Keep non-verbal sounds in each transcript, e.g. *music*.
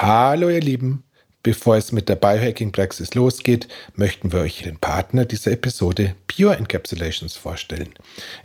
Hallo ihr Lieben, bevor es mit der Biohacking-Praxis losgeht, möchten wir euch den Partner dieser Episode Pure Encapsulations vorstellen.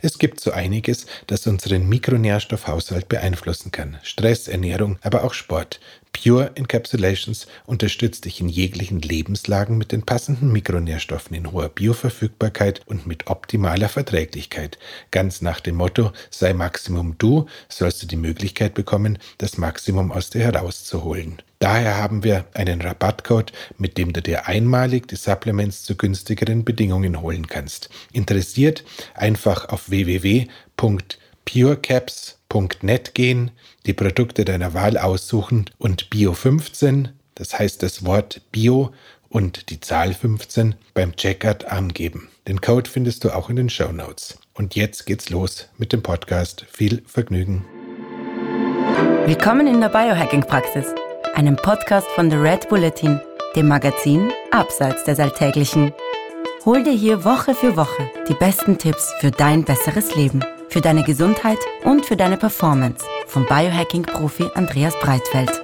Es gibt so einiges, das unseren Mikronährstoffhaushalt beeinflussen kann. Stress, Ernährung, aber auch Sport. Pure Encapsulations unterstützt dich in jeglichen Lebenslagen mit den passenden Mikronährstoffen in hoher Bioverfügbarkeit und mit optimaler Verträglichkeit. Ganz nach dem Motto, sei Maximum du, sollst du die Möglichkeit bekommen, das Maximum aus dir herauszuholen. Daher haben wir einen Rabattcode, mit dem du dir einmalig die Supplements zu günstigeren Bedingungen holen kannst. Interessiert? Einfach auf www.purecaps.net gehen die Produkte deiner Wahl aussuchen und Bio 15, das heißt das Wort Bio und die Zahl 15 beim Checkout angeben. Den Code findest du auch in den Show Notes. Und jetzt geht's los mit dem Podcast. Viel Vergnügen. Willkommen in der Biohacking-Praxis, einem Podcast von The Red Bulletin, dem Magazin Abseits des Alltäglichen. Hol dir hier Woche für Woche die besten Tipps für dein besseres Leben, für deine Gesundheit und für deine Performance vom Biohacking-Profi Andreas Breitfeld.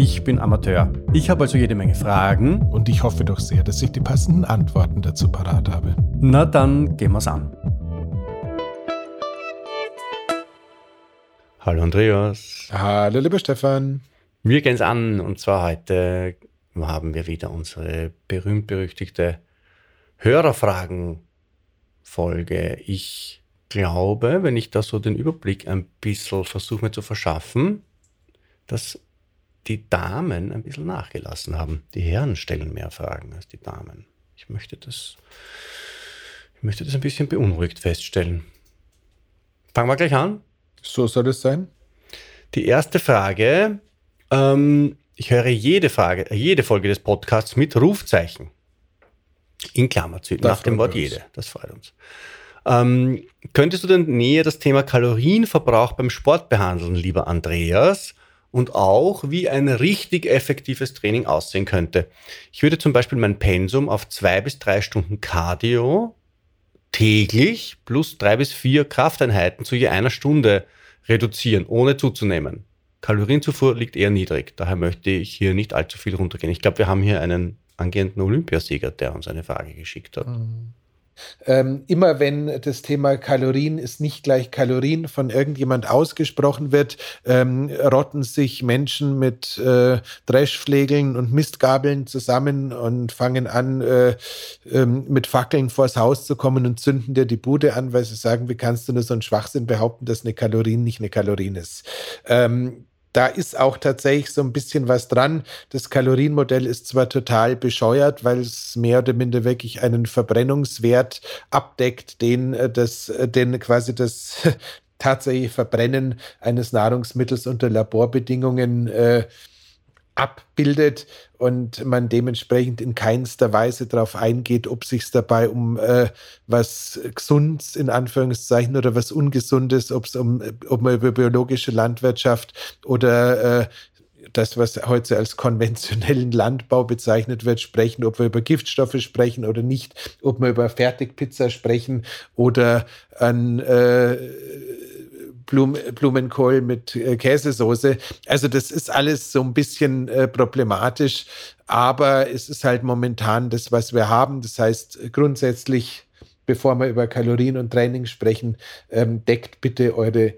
ich bin Amateur. Ich habe also jede Menge Fragen. Und ich hoffe doch sehr, dass ich die passenden Antworten dazu parat habe. Na dann gehen wir's an. Hallo Andreas. Hallo lieber Stefan. Wir gehen es an und zwar heute haben wir wieder unsere berühmt-berüchtigte Hörerfragen-Folge. Ich glaube, wenn ich da so den Überblick ein bisschen versuche mir zu verschaffen, dass die Damen ein bisschen nachgelassen haben. Die Herren stellen mehr Fragen als die Damen. Ich möchte das, ich möchte das ein bisschen beunruhigt feststellen. Fangen wir gleich an. So soll es sein. Die erste Frage ähm, ich höre jede Frage, jede Folge des Podcasts mit Rufzeichen. In Klammer zu, nach dem Wort uns. jede. Das freut uns. Ähm, könntest du denn näher das Thema Kalorienverbrauch beim Sport behandeln, lieber Andreas? Und auch, wie ein richtig effektives Training aussehen könnte. Ich würde zum Beispiel mein Pensum auf zwei bis drei Stunden Cardio täglich plus drei bis vier Krafteinheiten zu je einer Stunde reduzieren, ohne zuzunehmen. Kalorienzufuhr liegt eher niedrig. Daher möchte ich hier nicht allzu viel runtergehen. Ich glaube, wir haben hier einen angehenden Olympiasieger, der uns eine Frage geschickt hat. Mhm. Ähm, immer wenn das Thema Kalorien ist nicht gleich Kalorien von irgendjemand ausgesprochen wird, ähm, rotten sich Menschen mit äh, Dreschflegeln und Mistgabeln zusammen und fangen an, äh, ähm, mit Fackeln vors Haus zu kommen und zünden dir die Bude an, weil sie sagen, wie kannst du nur so einen Schwachsinn behaupten, dass eine Kalorien nicht eine Kalorien ist. Ähm, da ist auch tatsächlich so ein bisschen was dran. Das Kalorienmodell ist zwar total bescheuert, weil es mehr oder minder wirklich einen Verbrennungswert abdeckt, den äh, das, äh, den quasi das *laughs* tatsächliche Verbrennen eines Nahrungsmittels unter Laborbedingungen äh, abbildet und man dementsprechend in keinster Weise darauf eingeht, ob sich dabei um äh, was Gesundes in Anführungszeichen oder was Ungesundes, ob es um, man über biologische Landwirtschaft oder äh, das, was heute als konventionellen Landbau bezeichnet wird, sprechen, ob wir über Giftstoffe sprechen oder nicht, ob wir über Fertigpizza sprechen oder an äh, Blum, Blumenkohl mit äh, Käsesoße. Also das ist alles so ein bisschen äh, problematisch, aber es ist halt momentan das, was wir haben. Das heißt, grundsätzlich, bevor wir über Kalorien und Training sprechen, ähm, deckt bitte eure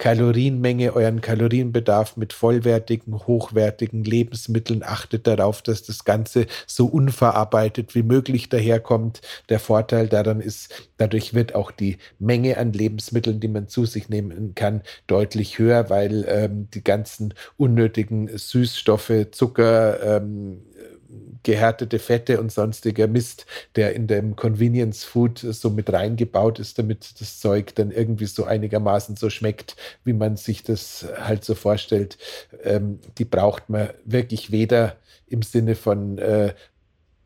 Kalorienmenge, euren Kalorienbedarf mit vollwertigen, hochwertigen Lebensmitteln. Achtet darauf, dass das Ganze so unverarbeitet wie möglich daherkommt. Der Vorteil daran ist, dadurch wird auch die Menge an Lebensmitteln, die man zu sich nehmen kann, deutlich höher, weil ähm, die ganzen unnötigen Süßstoffe, Zucker, ähm, gehärtete Fette und sonstiger Mist, der in dem Convenience Food so mit reingebaut ist, damit das Zeug dann irgendwie so einigermaßen so schmeckt, wie man sich das halt so vorstellt. Ähm, die braucht man wirklich weder im Sinne von äh,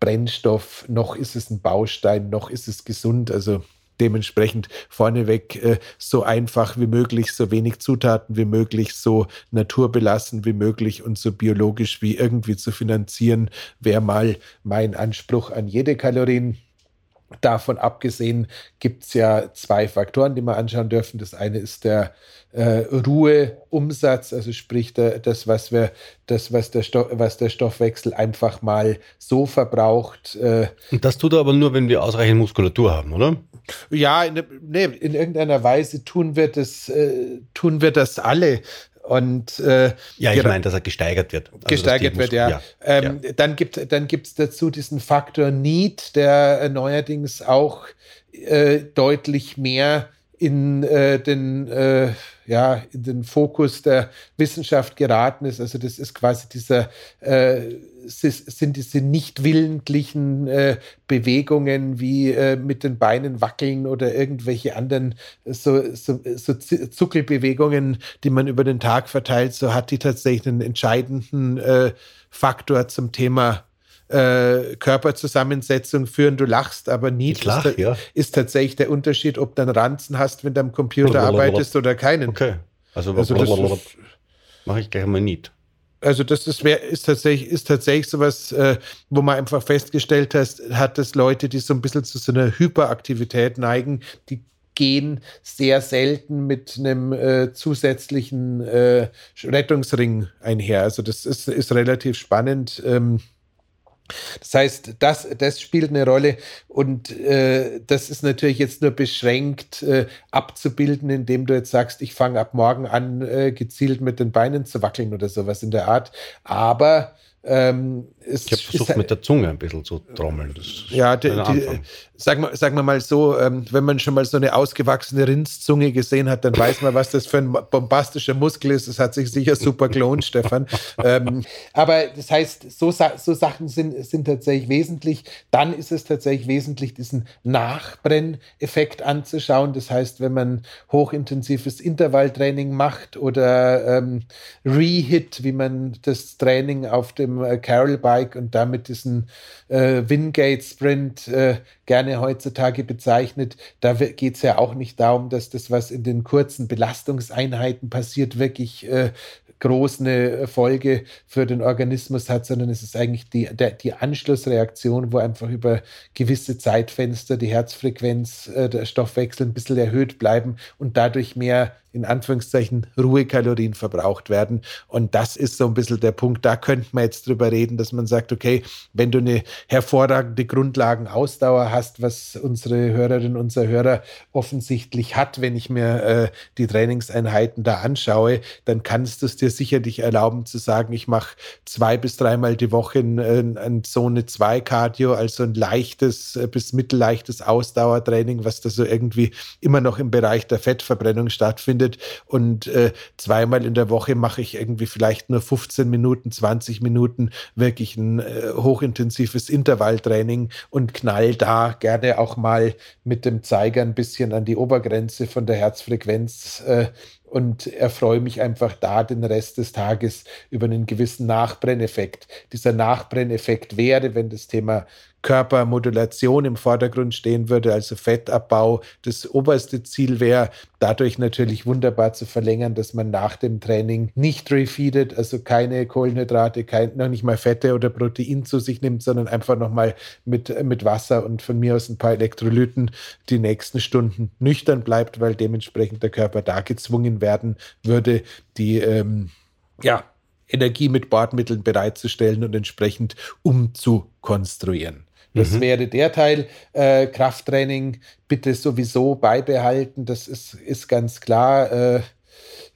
Brennstoff, noch ist es ein Baustein, noch ist es gesund. Also dementsprechend vorneweg äh, so einfach wie möglich, so wenig Zutaten wie möglich, so naturbelassen wie möglich und so biologisch wie irgendwie zu finanzieren, wäre mal mein Anspruch an jede Kalorien. Davon abgesehen gibt es ja zwei Faktoren, die wir anschauen dürfen. Das eine ist der äh, Ruheumsatz, also sprich der, das, was wir, das, was der, Stoff, was der Stoffwechsel einfach mal so verbraucht. Äh, Und das tut er aber nur, wenn wir ausreichend Muskulatur haben, oder? Ja, in, nee, in irgendeiner Weise tun wir das, äh, tun wir das alle. Und äh, ja, ich meine, dass er gesteigert wird. Also gesteigert wird, ja. ja. Ähm, ja. Dann gibt dann gibt's dazu diesen Faktor Need, der äh, neuerdings auch äh, deutlich mehr in äh, den äh, ja in den Fokus der Wissenschaft geraten ist. Also das ist quasi dieser äh, sind diese nicht willentlichen äh, Bewegungen wie äh, mit den Beinen wackeln oder irgendwelche anderen so, so, so Zuckelbewegungen, die man über den Tag verteilt, so hat die tatsächlich einen entscheidenden äh, Faktor zum Thema äh, Körperzusammensetzung führen. Du lachst, aber nie lach, ist, ja. ist, tatsächlich der Unterschied, ob du einen Ranzen hast, wenn du am Computer arbeitest oder keinen. Okay. Also, also mache ich gleich mal nicht. Also das ist, ist, tatsächlich, ist tatsächlich sowas, äh, wo man einfach festgestellt hat, hat, dass Leute, die so ein bisschen zu so einer Hyperaktivität neigen, die gehen sehr selten mit einem äh, zusätzlichen äh, Rettungsring einher. Also das ist, ist relativ spannend. Ähm, das heißt, das, das spielt eine Rolle und äh, das ist natürlich jetzt nur beschränkt äh, abzubilden, indem du jetzt sagst, ich fange ab morgen an, äh, gezielt mit den Beinen zu wackeln oder sowas in der Art. Aber ähm, ich habe versucht, ist, mit der Zunge ein bisschen zu trommeln. ja, die, die, sagen, wir, sagen wir mal so, ähm, wenn man schon mal so eine ausgewachsene Rindszunge gesehen hat, dann weiß man, was das für ein bombastischer Muskel ist. Das hat sich sicher super gelohnt, Stefan. *laughs* Ähm, aber das heißt, so, so Sachen sind, sind tatsächlich wesentlich. Dann ist es tatsächlich wesentlich, diesen Nachbrenneffekt anzuschauen. Das heißt, wenn man hochintensives Intervalltraining macht oder ähm, Rehit, wie man das Training auf dem äh, Carol Bike und damit diesen äh, Wingate Sprint äh, gerne heutzutage bezeichnet. Da geht es ja auch nicht darum, dass das, was in den kurzen Belastungseinheiten passiert, wirklich äh, groß eine Folge für den Organismus hat, sondern es ist eigentlich die, der, die Anschlussreaktion, wo einfach über gewisse Zeitfenster die Herzfrequenz, äh, der Stoffwechsel ein bisschen erhöht bleiben und dadurch mehr in Anführungszeichen Ruhekalorien verbraucht werden. Und das ist so ein bisschen der Punkt. Da könnte man jetzt drüber reden, dass man sagt, okay, wenn du eine hervorragende Grundlagenausdauer hast, was unsere Hörerin, unser Hörer offensichtlich hat, wenn ich mir äh, die Trainingseinheiten da anschaue, dann kannst du es dir sicherlich erlauben zu sagen, ich mache zwei bis dreimal die Woche ein, ein, ein Zone 2 Cardio, also ein leichtes äh, bis mittelleichtes Ausdauertraining, was da so irgendwie immer noch im Bereich der Fettverbrennung stattfindet stattfindet. Und äh, zweimal in der Woche mache ich irgendwie vielleicht nur 15 Minuten, 20 Minuten wirklich ein äh, hochintensives Intervalltraining und knall da gerne auch mal mit dem Zeiger ein bisschen an die Obergrenze von der Herzfrequenz äh, und erfreue mich einfach da den Rest des Tages über einen gewissen Nachbrenneffekt. Dieser Nachbrenneffekt wäre, wenn das Thema Körpermodulation im Vordergrund stehen würde, also Fettabbau. Das oberste Ziel wäre, dadurch natürlich wunderbar zu verlängern, dass man nach dem Training nicht refeedet, also keine Kohlenhydrate, kein, noch nicht mal Fette oder Protein zu sich nimmt, sondern einfach nochmal mit, mit Wasser und von mir aus ein paar Elektrolyten die nächsten Stunden nüchtern bleibt, weil dementsprechend der Körper da gezwungen werden würde, die ähm, ja, Energie mit Bordmitteln bereitzustellen und entsprechend umzukonstruieren. Das mhm. wäre der Teil. Äh, Krafttraining bitte sowieso beibehalten. Das ist, ist ganz klar. Äh,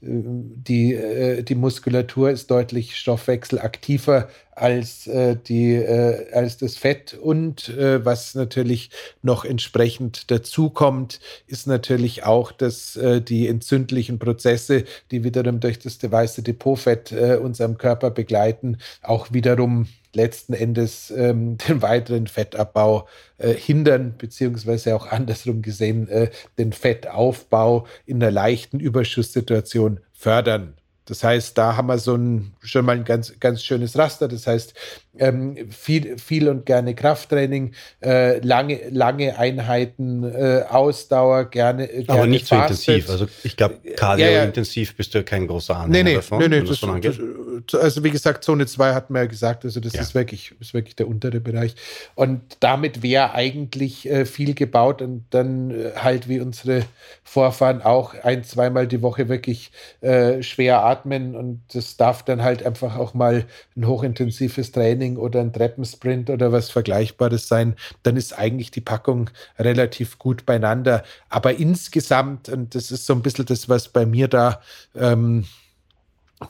die, äh, die Muskulatur ist deutlich stoffwechselaktiver als, äh, die, äh, als das Fett. Und äh, was natürlich noch entsprechend dazukommt, ist natürlich auch, dass äh, die entzündlichen Prozesse, die wiederum durch das weiße Depotfett äh, uns am Körper begleiten, auch wiederum letzten Endes ähm, *laughs* den weiteren Fettabbau äh, hindern, beziehungsweise auch andersrum gesehen äh, den Fettaufbau in einer leichten Überschusssituation fördern. Das heißt, da haben wir so ein, schon mal ein ganz, ganz schönes Raster. Das heißt, ähm, viel, viel und gerne Krafttraining, äh, lange, lange Einheiten, äh, Ausdauer, gerne. Äh, gerne Aber nicht fastet. so intensiv. Also ich glaube, Cardio-intensiv ja, ja. bist du kein großer Anhänger nee, nee, davon. Nee, nee, das, das, also wie gesagt, Zone 2 hatten wir ja gesagt, also das ja. ist, wirklich, ist wirklich der untere Bereich. Und damit wäre eigentlich äh, viel gebaut und dann äh, halt wie unsere Vorfahren auch ein, zweimal die Woche wirklich äh, schwer atmen und das darf dann halt einfach auch mal ein hochintensives Training Training oder ein Treppensprint oder was Vergleichbares sein, dann ist eigentlich die Packung relativ gut beieinander. Aber insgesamt, und das ist so ein bisschen das, was bei mir da ähm,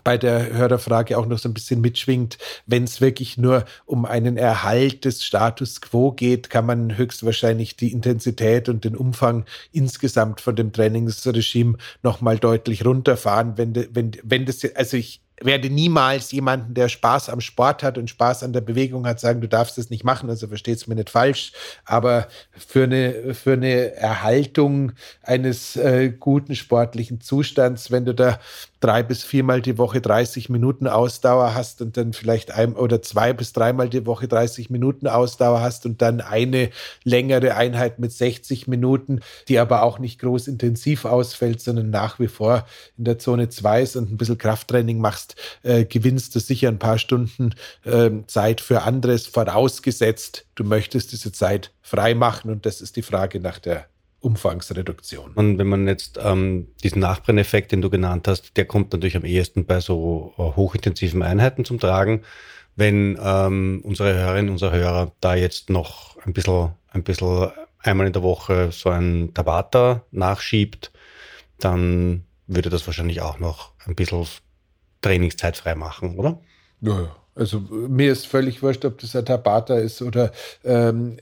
bei der Hörerfrage auch noch so ein bisschen mitschwingt, wenn es wirklich nur um einen Erhalt des Status quo geht, kann man höchstwahrscheinlich die Intensität und den Umfang insgesamt von dem Trainingsregime nochmal deutlich runterfahren, wenn, wenn, wenn das, also ich werde niemals jemanden, der Spaß am Sport hat und Spaß an der Bewegung hat, sagen, du darfst das nicht machen. Also versteht es mir nicht falsch. Aber für eine, für eine Erhaltung eines äh, guten sportlichen Zustands, wenn du da drei bis viermal die Woche 30 Minuten Ausdauer hast und dann vielleicht ein oder zwei bis dreimal die Woche 30 Minuten Ausdauer hast und dann eine längere Einheit mit 60 Minuten, die aber auch nicht groß intensiv ausfällt, sondern nach wie vor in der Zone 2 ist und ein bisschen Krafttraining machst, äh, gewinnst du sicher ein paar Stunden äh, Zeit für anderes, vorausgesetzt, du möchtest diese Zeit frei machen und das ist die Frage nach der Umfangsreduktion. Und wenn man jetzt ähm, diesen Nachbrenneffekt, den du genannt hast, der kommt natürlich am ehesten bei so äh, hochintensiven Einheiten zum Tragen. Wenn ähm, unsere Hörerinnen, unsere Hörer da jetzt noch ein bisschen, ein bisschen einmal in der Woche so ein Tabata nachschiebt, dann würde das wahrscheinlich auch noch ein bisschen Trainingszeit frei machen, oder? Ja, ja. Also mir ist völlig wurscht, ob das ein Tabata ist oder ähm,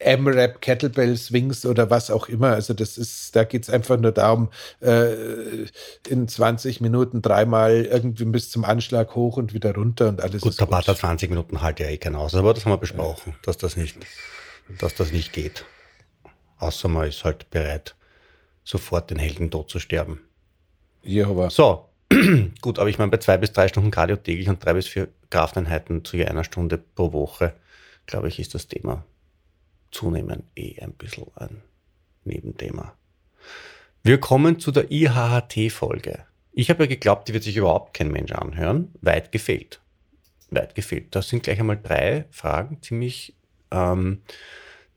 M-Rap, Kettlebell Swings oder was auch immer. Also das ist, da geht es einfach nur darum, äh, in 20 Minuten dreimal irgendwie bis zum Anschlag hoch und wieder runter und alles. Gut, Tabata gut. 20 Minuten halt ja eh kein aus, aber das haben wir besprochen, ja. dass das nicht, dass das nicht geht. Außer man ist halt bereit, sofort den Heldentod zu sterben. Jehova. So, *clears throat* Gut, aber ich meine, bei zwei bis drei Stunden Cardio täglich und drei bis vier Krafteinheiten zu je einer Stunde pro Woche, glaube ich, ist das Thema zunehmend eh ein bisschen ein Nebenthema. Wir kommen zu der IHHT-Folge. Ich habe ja geglaubt, die wird sich überhaupt kein Mensch anhören. Weit gefehlt. Weit gefehlt. Das sind gleich einmal drei Fragen, ziemlich, ähm,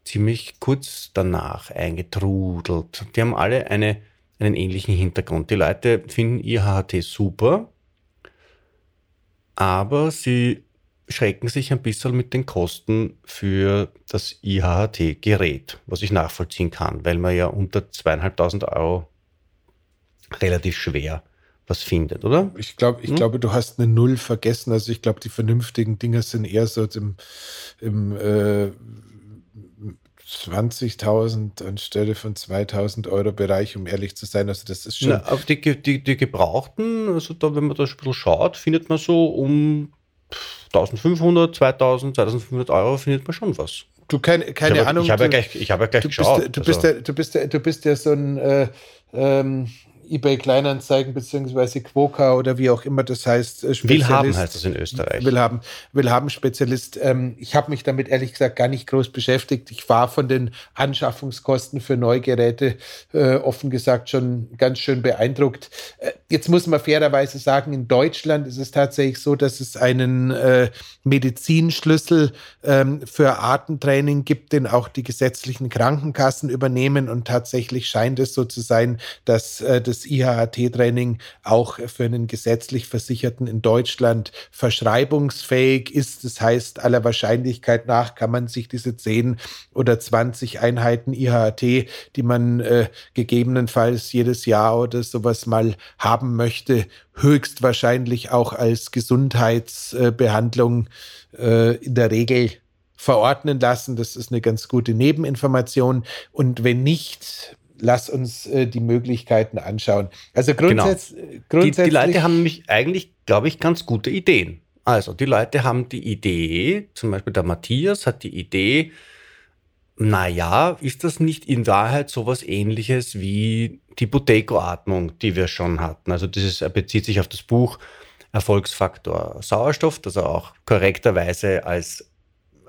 ziemlich kurz danach eingetrudelt. Die haben alle eine einen ähnlichen Hintergrund. Die Leute finden IHHT super, aber sie schrecken sich ein bisschen mit den Kosten für das IHHT-Gerät, was ich nachvollziehen kann, weil man ja unter zweieinhalbtausend Euro relativ schwer was findet, oder? Ich glaube, ich hm? glaube, du hast eine Null vergessen. Also ich glaube, die vernünftigen Dinger sind eher so im, im äh, 20.000 anstelle von 2.000 Euro Bereich, um ehrlich zu sein. Also das ist schon. Na, auf die, die, die Gebrauchten, also da, wenn man da ein bisschen schaut, findet man so um 1.500, 2.000, 2.500 Euro findet man schon was. Du keine, keine ich habe, Ahnung. Ich habe ja gleich, ich habe ja gleich du geschaut. Bist, du, also. bist ja, du, bist ja, du bist ja so ein äh, ähm, eBay Kleinanzeigen beziehungsweise Quoka oder wie auch immer das heißt. Äh, Willhaben heißt das in Österreich. Willhaben, Willhaben Spezialist. Ähm, ich habe mich damit ehrlich gesagt gar nicht groß beschäftigt. Ich war von den Anschaffungskosten für Neugeräte äh, offen gesagt schon ganz schön beeindruckt. Äh, jetzt muss man fairerweise sagen, in Deutschland ist es tatsächlich so, dass es einen äh, Medizinschlüssel ähm, für Atemtraining gibt, den auch die gesetzlichen Krankenkassen übernehmen und tatsächlich scheint es so zu sein, dass äh, das das IHHT-Training auch für einen gesetzlich Versicherten in Deutschland verschreibungsfähig ist. Das heißt, aller Wahrscheinlichkeit nach kann man sich diese 10 oder 20 Einheiten IHHT, die man äh, gegebenenfalls jedes Jahr oder sowas mal haben möchte, höchstwahrscheinlich auch als Gesundheitsbehandlung äh, in der Regel verordnen lassen. Das ist eine ganz gute Nebeninformation. Und wenn nicht, lass uns äh, die Möglichkeiten anschauen. Also grundsätz genau. grundsätzlich. Die, die, Leute haben nämlich eigentlich, glaube ich, ganz gute Ideen. Also, die Leute haben die Idee, zum Beispiel der Matthias hat die Idee, naja, ist das nicht in Wahrheit sowas ähnliches wie die Buteco-Atmung, die wir schon hatten? Also, das ist, bezieht sich auf das Buch Erfolgsfaktor Sauerstoff, das er auch korrekterweise als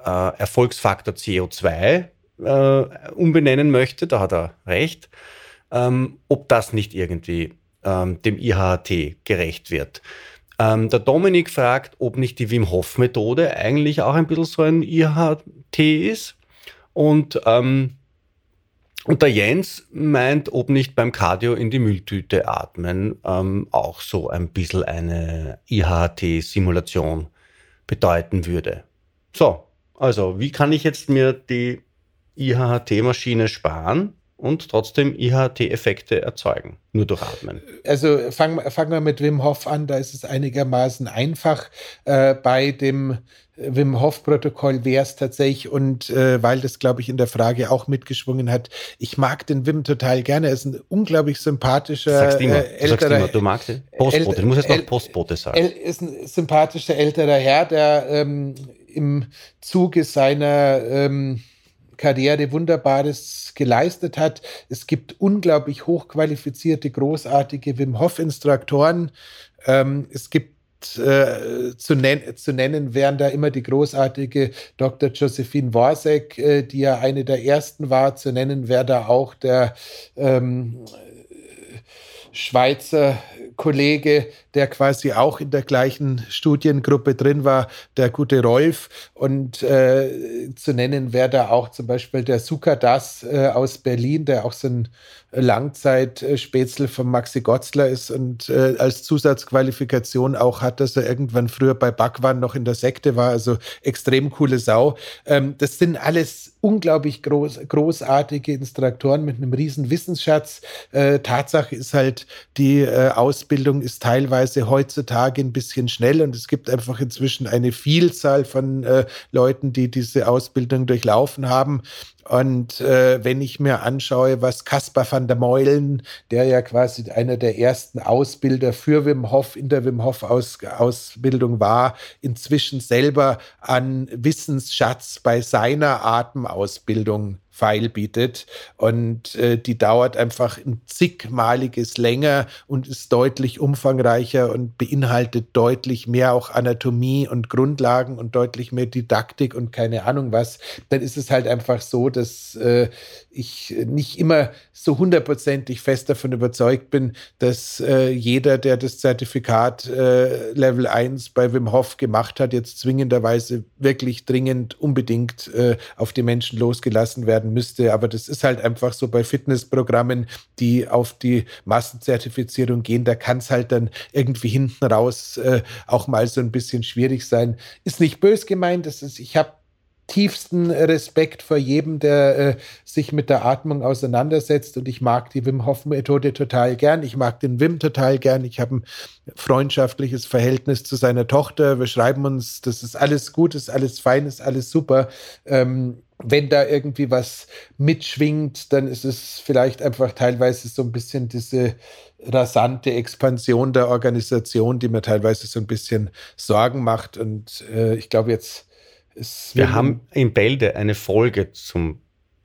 äh, Erfolgsfaktor CO2 äh, umbenennen möchte. Da hat er recht. Ähm, ob das nicht irgendwie ähm, dem IHT gerecht wird. Ähm, der Dominik fragt, ob nicht die Wim Hof Methode eigentlich auch ein bisschen so ein IHT ist. Und, ähm, und der Jens meint, ob nicht beim Cardio in die Mülltüte atmen ähm, auch so ein bisschen eine IHT-Simulation bedeuten würde. So, also wie kann ich jetzt mir die IHT-Maschine sparen? und trotzdem IHT-Effekte erzeugen, nur durch Atmen. Also fangen fang wir mit Wim Hof an, da ist es einigermaßen einfach. Äh, bei dem Wim Hof-Protokoll wäre es tatsächlich, und äh, weil das, glaube ich, in der Frage auch mitgeschwungen hat, ich mag den Wim total gerne. Er ist ein unglaublich sympathischer sagst immer, äh, älterer. Du, immer, du magst ihn? Postbote, du musst jetzt noch Postbote sagen. Er ist ein sympathischer älterer Herr, der ähm, im Zuge seiner ähm, Karriere Wunderbares geleistet hat. Es gibt unglaublich hochqualifizierte, großartige Wim Hof-Instruktoren. Ähm, es gibt äh, zu, nen zu, nennen wären da immer die großartige Dr. Josephine Worsek, äh, die ja eine der ersten war. Zu nennen wäre da auch der ähm, Schweizer Kollege, der quasi auch in der gleichen Studiengruppe drin war, der gute Rolf. Und äh, zu nennen wäre da auch zum Beispiel der Sukadas äh, aus Berlin, der auch so ein Langzeitspätzle von Maxi Gotzler ist und äh, als Zusatzqualifikation auch hat, dass er irgendwann früher bei Backwand noch in der Sekte war. Also extrem coole Sau. Ähm, das sind alles unglaublich groß, großartige Instruktoren mit einem riesen Wissensschatz. Äh, Tatsache ist halt, die äh, Ausbildung ist teilweise heutzutage ein bisschen schnell und es gibt einfach inzwischen eine Vielzahl von äh, Leuten, die diese Ausbildung durchlaufen haben. Und äh, wenn ich mir anschaue, was Caspar van der Meulen, der ja quasi einer der ersten Ausbilder für Wim Hof in der Wim Hof Aus Ausbildung war, inzwischen selber an Wissensschatz bei seiner Atemausbildung Pfeil bietet. Und äh, die dauert einfach ein zigmaliges länger und ist deutlich umfangreicher und beinhaltet deutlich mehr auch Anatomie und Grundlagen und deutlich mehr Didaktik und keine Ahnung was. Dann ist es halt einfach so, dass äh, ich nicht immer so hundertprozentig fest davon überzeugt bin, dass äh, jeder, der das Zertifikat äh, Level 1 bei Wim Hof gemacht hat, jetzt zwingenderweise wirklich dringend unbedingt äh, auf die Menschen losgelassen werden müsste. Aber das ist halt einfach so bei Fitnessprogrammen, die auf die Massenzertifizierung gehen. Da kann es halt dann irgendwie hinten raus äh, auch mal so ein bisschen schwierig sein. Ist nicht bös gemeint. Das ist, ich habe tiefsten Respekt vor jedem, der äh, sich mit der Atmung auseinandersetzt. Und ich mag die Wim Hof Methode total gern. Ich mag den Wim total gern. Ich habe ein freundschaftliches Verhältnis zu seiner Tochter. Wir schreiben uns, das ist alles gut, ist alles fein, ist alles super. Ähm, wenn da irgendwie was mitschwingt, dann ist es vielleicht einfach teilweise so ein bisschen diese rasante Expansion der Organisation, die mir teilweise so ein bisschen Sorgen macht. Und äh, ich glaube, jetzt. Wir haben in Bälde eine Folge zum,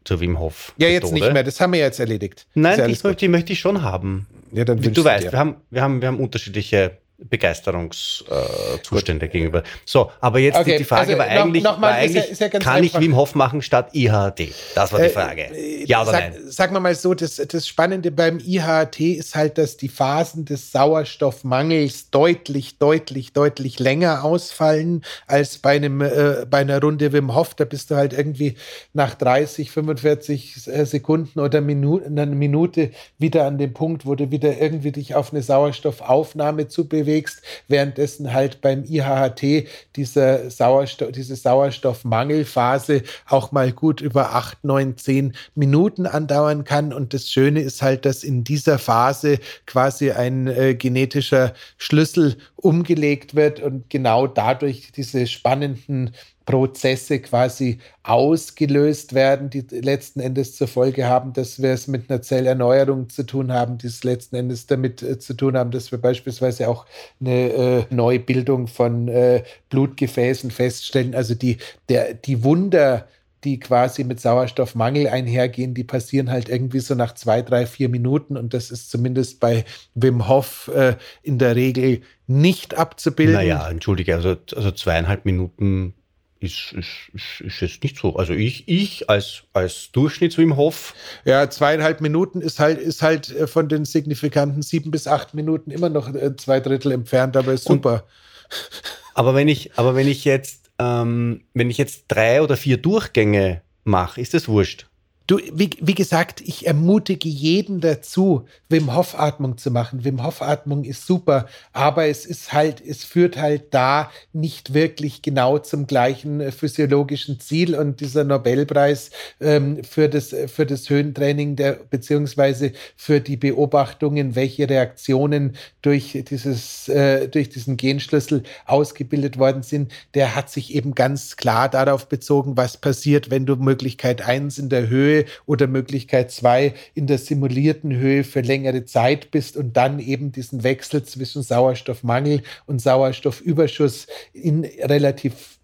zur Wim Hof. Ja, jetzt nicht mehr. Das haben wir jetzt erledigt. Nein, die möchte, die möchte ich schon haben. Ja, dann du weißt, wir haben, wir, haben, wir haben unterschiedliche Begeisterungszustände äh, gegenüber. So, aber jetzt okay, die Frage also war eigentlich, noch, noch war eigentlich ist ja, ist ja kann einfach. ich Wim Hof machen statt IHT? Das war die äh, Frage. Äh, ja oder sag, nein? Sagen wir mal so, das, das Spannende beim IHT ist halt, dass die Phasen des Sauerstoffmangels deutlich, deutlich, deutlich länger ausfallen als bei, einem, äh, bei einer Runde Wim Hof. Da bist du halt irgendwie nach 30, 45 äh, Sekunden oder Minute, einer Minute wieder an dem Punkt, wo du wieder irgendwie dich auf eine Sauerstoffaufnahme zu bewegen bewegst, währenddessen halt beim IHHT diese, Sauerstoff, diese Sauerstoffmangelphase auch mal gut über acht, neun, zehn Minuten andauern kann. Und das Schöne ist halt, dass in dieser Phase quasi ein äh, genetischer Schlüssel umgelegt wird und genau dadurch diese spannenden Prozesse quasi ausgelöst werden, die letzten Endes zur Folge haben, dass wir es mit einer Zellerneuerung zu tun haben, die es letzten Endes damit äh, zu tun haben, dass wir beispielsweise auch eine äh, Neubildung von äh, Blutgefäßen feststellen. Also die, der, die Wunder, die quasi mit Sauerstoffmangel einhergehen, die passieren halt irgendwie so nach zwei, drei, vier Minuten und das ist zumindest bei Wim Hof äh, in der Regel nicht abzubilden. Naja, entschuldige, also, also zweieinhalb Minuten ist, ist, ist, ist jetzt nicht so. Also ich, ich als, als Durchschnitts-Wim Hof. Ja, zweieinhalb Minuten ist halt, ist halt äh, von den signifikanten sieben bis acht Minuten immer noch äh, zwei Drittel entfernt, aber ist super. Und, aber wenn ich, aber wenn ich jetzt ähm, wenn ich jetzt drei oder vier Durchgänge mache, ist das wurscht. Du, wie, wie, gesagt, ich ermutige jeden dazu, Wim Hof Atmung zu machen. Wim Hof Atmung ist super, aber es ist halt, es führt halt da nicht wirklich genau zum gleichen äh, physiologischen Ziel und dieser Nobelpreis ähm, für das, für das Höhentraining der, beziehungsweise für die Beobachtungen, welche Reaktionen durch dieses, äh, durch diesen Genschlüssel ausgebildet worden sind, der hat sich eben ganz klar darauf bezogen, was passiert, wenn du Möglichkeit eins in der Höhe oder Möglichkeit zwei in der simulierten Höhe für längere Zeit bist und dann eben diesen Wechsel zwischen Sauerstoffmangel und Sauerstoffüberschuss in relativ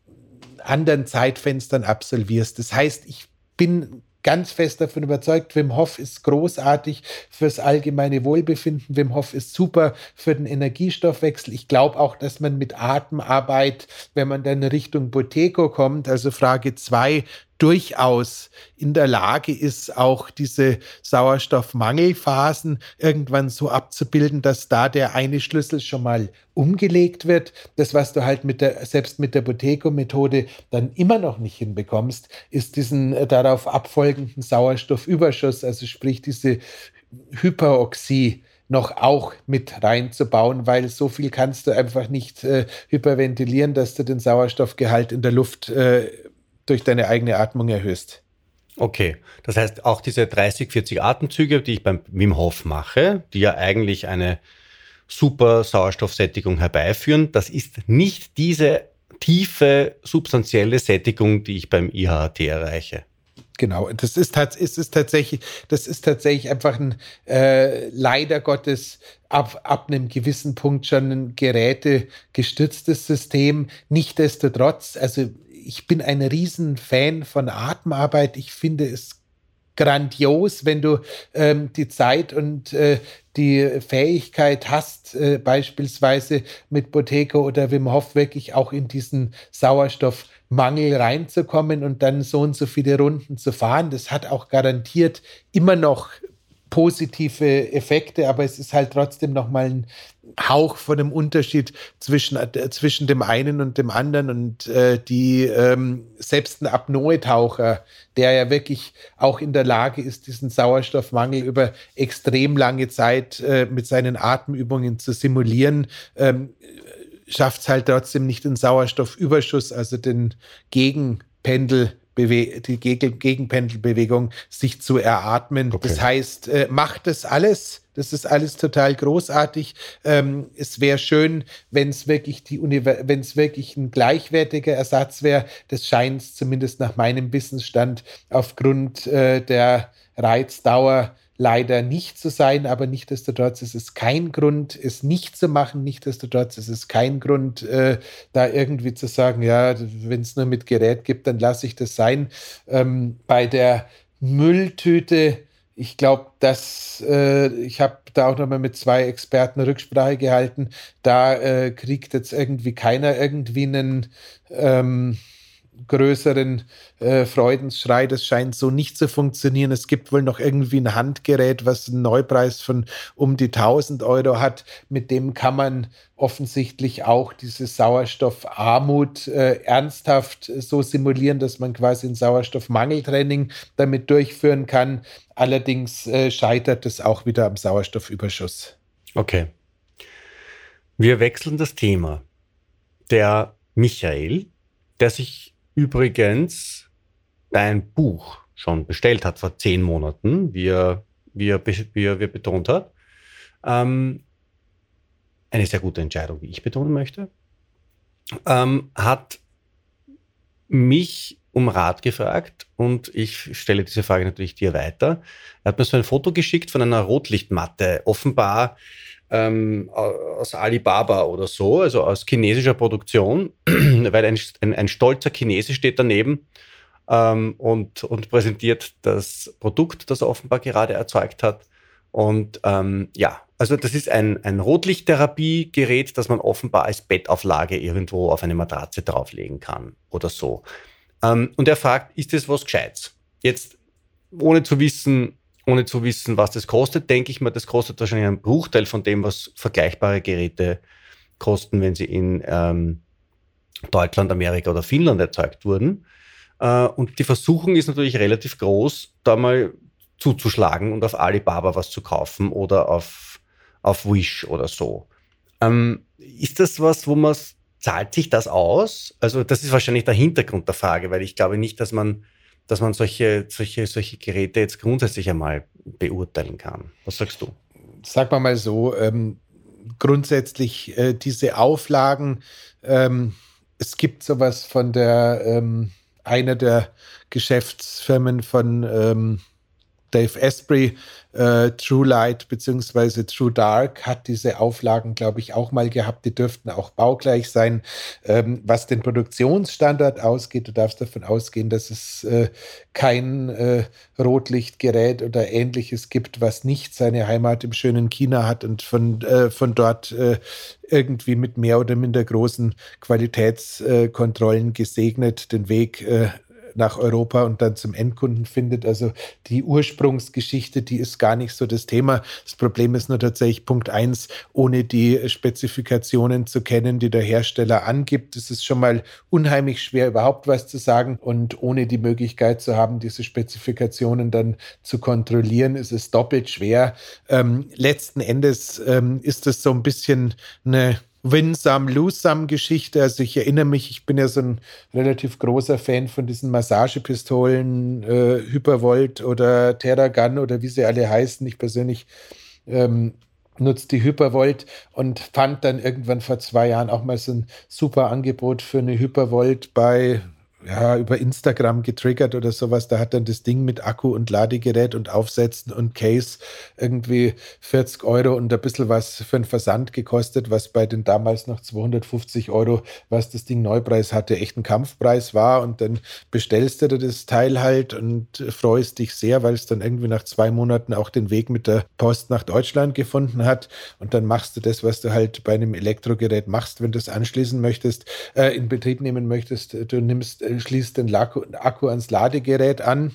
anderen Zeitfenstern absolvierst. Das heißt, ich bin ganz fest davon überzeugt, Wim Hof ist großartig fürs allgemeine Wohlbefinden. Wim Hof ist super für den Energiestoffwechsel. Ich glaube auch, dass man mit Atemarbeit, wenn man dann Richtung Boteco kommt, also Frage zwei durchaus in der Lage ist, auch diese Sauerstoffmangelphasen irgendwann so abzubilden, dass da der eine Schlüssel schon mal umgelegt wird. Das, was du halt mit der, selbst mit der Boteco-Methode dann immer noch nicht hinbekommst, ist diesen äh, darauf abfolgenden Sauerstoffüberschuss, also sprich diese Hyperoxie noch auch mit reinzubauen, weil so viel kannst du einfach nicht äh, hyperventilieren, dass du den Sauerstoffgehalt in der Luft äh, durch deine eigene Atmung erhöhst. Okay, das heißt auch diese 30, 40 Atemzüge, die ich beim Wim Hof mache, die ja eigentlich eine super Sauerstoffsättigung herbeiführen, das ist nicht diese tiefe, substanzielle Sättigung, die ich beim IHT erreiche. Genau, das ist, ist, ist tatsächlich, das ist tatsächlich einfach ein äh, leider Gottes ab, ab einem gewissen Punkt schon ein gerätegestütztes System. Nichtsdestotrotz, also ich bin ein Riesenfan von Atemarbeit. Ich finde es grandios, wenn du ähm, die Zeit und äh, die Fähigkeit hast, äh, beispielsweise mit Boteco oder Wim Hof wirklich auch in diesen Sauerstoffmangel reinzukommen und dann so und so viele Runden zu fahren. Das hat auch garantiert immer noch positive Effekte, aber es ist halt trotzdem nochmal ein Hauch von dem Unterschied zwischen, äh, zwischen dem einen und dem anderen. Und äh, die ähm, selbst ein Apnoe-Taucher, der ja wirklich auch in der Lage ist, diesen Sauerstoffmangel über extrem lange Zeit äh, mit seinen Atemübungen zu simulieren, ähm, schafft es halt trotzdem nicht den Sauerstoffüberschuss, also den Gegenpendel die Gegenpendelbewegung sich zu eratmen. Okay. Das heißt, äh, macht das alles. Das ist alles total großartig. Ähm, es wäre schön, wenn es wirklich die wenn es wirklich ein gleichwertiger Ersatz wäre. Das scheint zumindest nach meinem Wissensstand aufgrund äh, der Reizdauer leider nicht zu sein, aber nichtdestotrotz ist es kein Grund, es nicht zu machen. Nichtdestotrotz ist es kein Grund, äh, da irgendwie zu sagen, ja, wenn es nur mit Gerät gibt, dann lasse ich das sein. Ähm, bei der Mülltüte, ich glaube, dass äh, ich habe da auch nochmal mit zwei Experten Rücksprache gehalten. Da äh, kriegt jetzt irgendwie keiner irgendwie einen ähm, größeren äh, Freudenschrei. Das scheint so nicht zu funktionieren. Es gibt wohl noch irgendwie ein Handgerät, was einen Neupreis von um die 1000 Euro hat. Mit dem kann man offensichtlich auch diese Sauerstoffarmut äh, ernsthaft so simulieren, dass man quasi ein Sauerstoffmangeltraining damit durchführen kann. Allerdings äh, scheitert es auch wieder am Sauerstoffüberschuss. Okay. Wir wechseln das Thema. Der Michael, der sich übrigens dein Buch schon bestellt hat vor zehn Monaten, wie er, wie er, wie er, wie er betont hat. Ähm, eine sehr gute Entscheidung, wie ich betonen möchte. Ähm, hat mich um Rat gefragt und ich stelle diese Frage natürlich dir weiter. Er hat mir so ein Foto geschickt von einer Rotlichtmatte, offenbar ähm, aus Alibaba oder so, also aus chinesischer Produktion, *clears throat* weil ein, ein, ein, stolzer Chinese steht daneben ähm, und, und präsentiert das Produkt, das er offenbar gerade erzeugt hat. Und ähm, ja, also das ist ein, ein Rotlichttherapiegerät, das man offenbar als Bettauflage irgendwo auf eine Matratze drauflegen kann oder so. Ähm, und er fragt, ist das was Gescheites? Jetzt, ohne zu wissen, ohne zu wissen, was das kostet, denke ich mal, das kostet wahrscheinlich einen Bruchteil von dem, was vergleichbare Geräte kosten, wenn sie in ähm, Deutschland, Amerika oder Finnland erzeugt wurden. Äh, und die Versuchung ist natürlich relativ groß, da mal zuzuschlagen und auf Alibaba was zu kaufen oder auf, auf Wish oder so. Ähm, ist das was, wo man zahlt sich das aus? Also das ist wahrscheinlich der Hintergrund der Frage, weil ich glaube nicht, dass man dass man solche, solche, solche Geräte jetzt grundsätzlich einmal beurteilen kann. Was sagst du? Sag mal mal so, ähm, grundsätzlich äh, diese Auflagen, ähm, es gibt sowas von der, ähm, einer der Geschäftsfirmen von ähm, Dave Asprey, äh, True Light bzw. True Dark hat diese Auflagen, glaube ich, auch mal gehabt. Die dürften auch baugleich sein. Ähm, was den Produktionsstandard ausgeht, du darfst davon ausgehen, dass es äh, kein äh, Rotlichtgerät oder ähnliches gibt, was nicht seine Heimat im schönen China hat und von, äh, von dort äh, irgendwie mit mehr oder minder großen Qualitätskontrollen gesegnet den Weg äh, nach Europa und dann zum Endkunden findet. Also die Ursprungsgeschichte, die ist gar nicht so das Thema. Das Problem ist nur tatsächlich Punkt eins, ohne die Spezifikationen zu kennen, die der Hersteller angibt, ist es schon mal unheimlich schwer, überhaupt was zu sagen. Und ohne die Möglichkeit zu haben, diese Spezifikationen dann zu kontrollieren, ist es doppelt schwer. Ähm, letzten Endes ähm, ist es so ein bisschen eine Win-Some-Lose-Some-Geschichte. Also ich erinnere mich, ich bin ja so ein relativ großer Fan von diesen Massagepistolen, äh, Hypervolt oder Terragun oder wie sie alle heißen. Ich persönlich ähm, nutze die Hypervolt und fand dann irgendwann vor zwei Jahren auch mal so ein super Angebot für eine Hypervolt bei ja, über Instagram getriggert oder sowas. Da hat dann das Ding mit Akku und Ladegerät und Aufsätzen und Case irgendwie 40 Euro und ein bisschen was für einen Versand gekostet, was bei den damals noch 250 Euro, was das Ding Neupreis hatte, echt ein Kampfpreis war. Und dann bestellst du das Teil halt und freust dich sehr, weil es dann irgendwie nach zwei Monaten auch den Weg mit der Post nach Deutschland gefunden hat. Und dann machst du das, was du halt bei einem Elektrogerät machst, wenn du es anschließen möchtest, äh, in Betrieb nehmen möchtest. Du nimmst schließt den Akku ans Ladegerät an.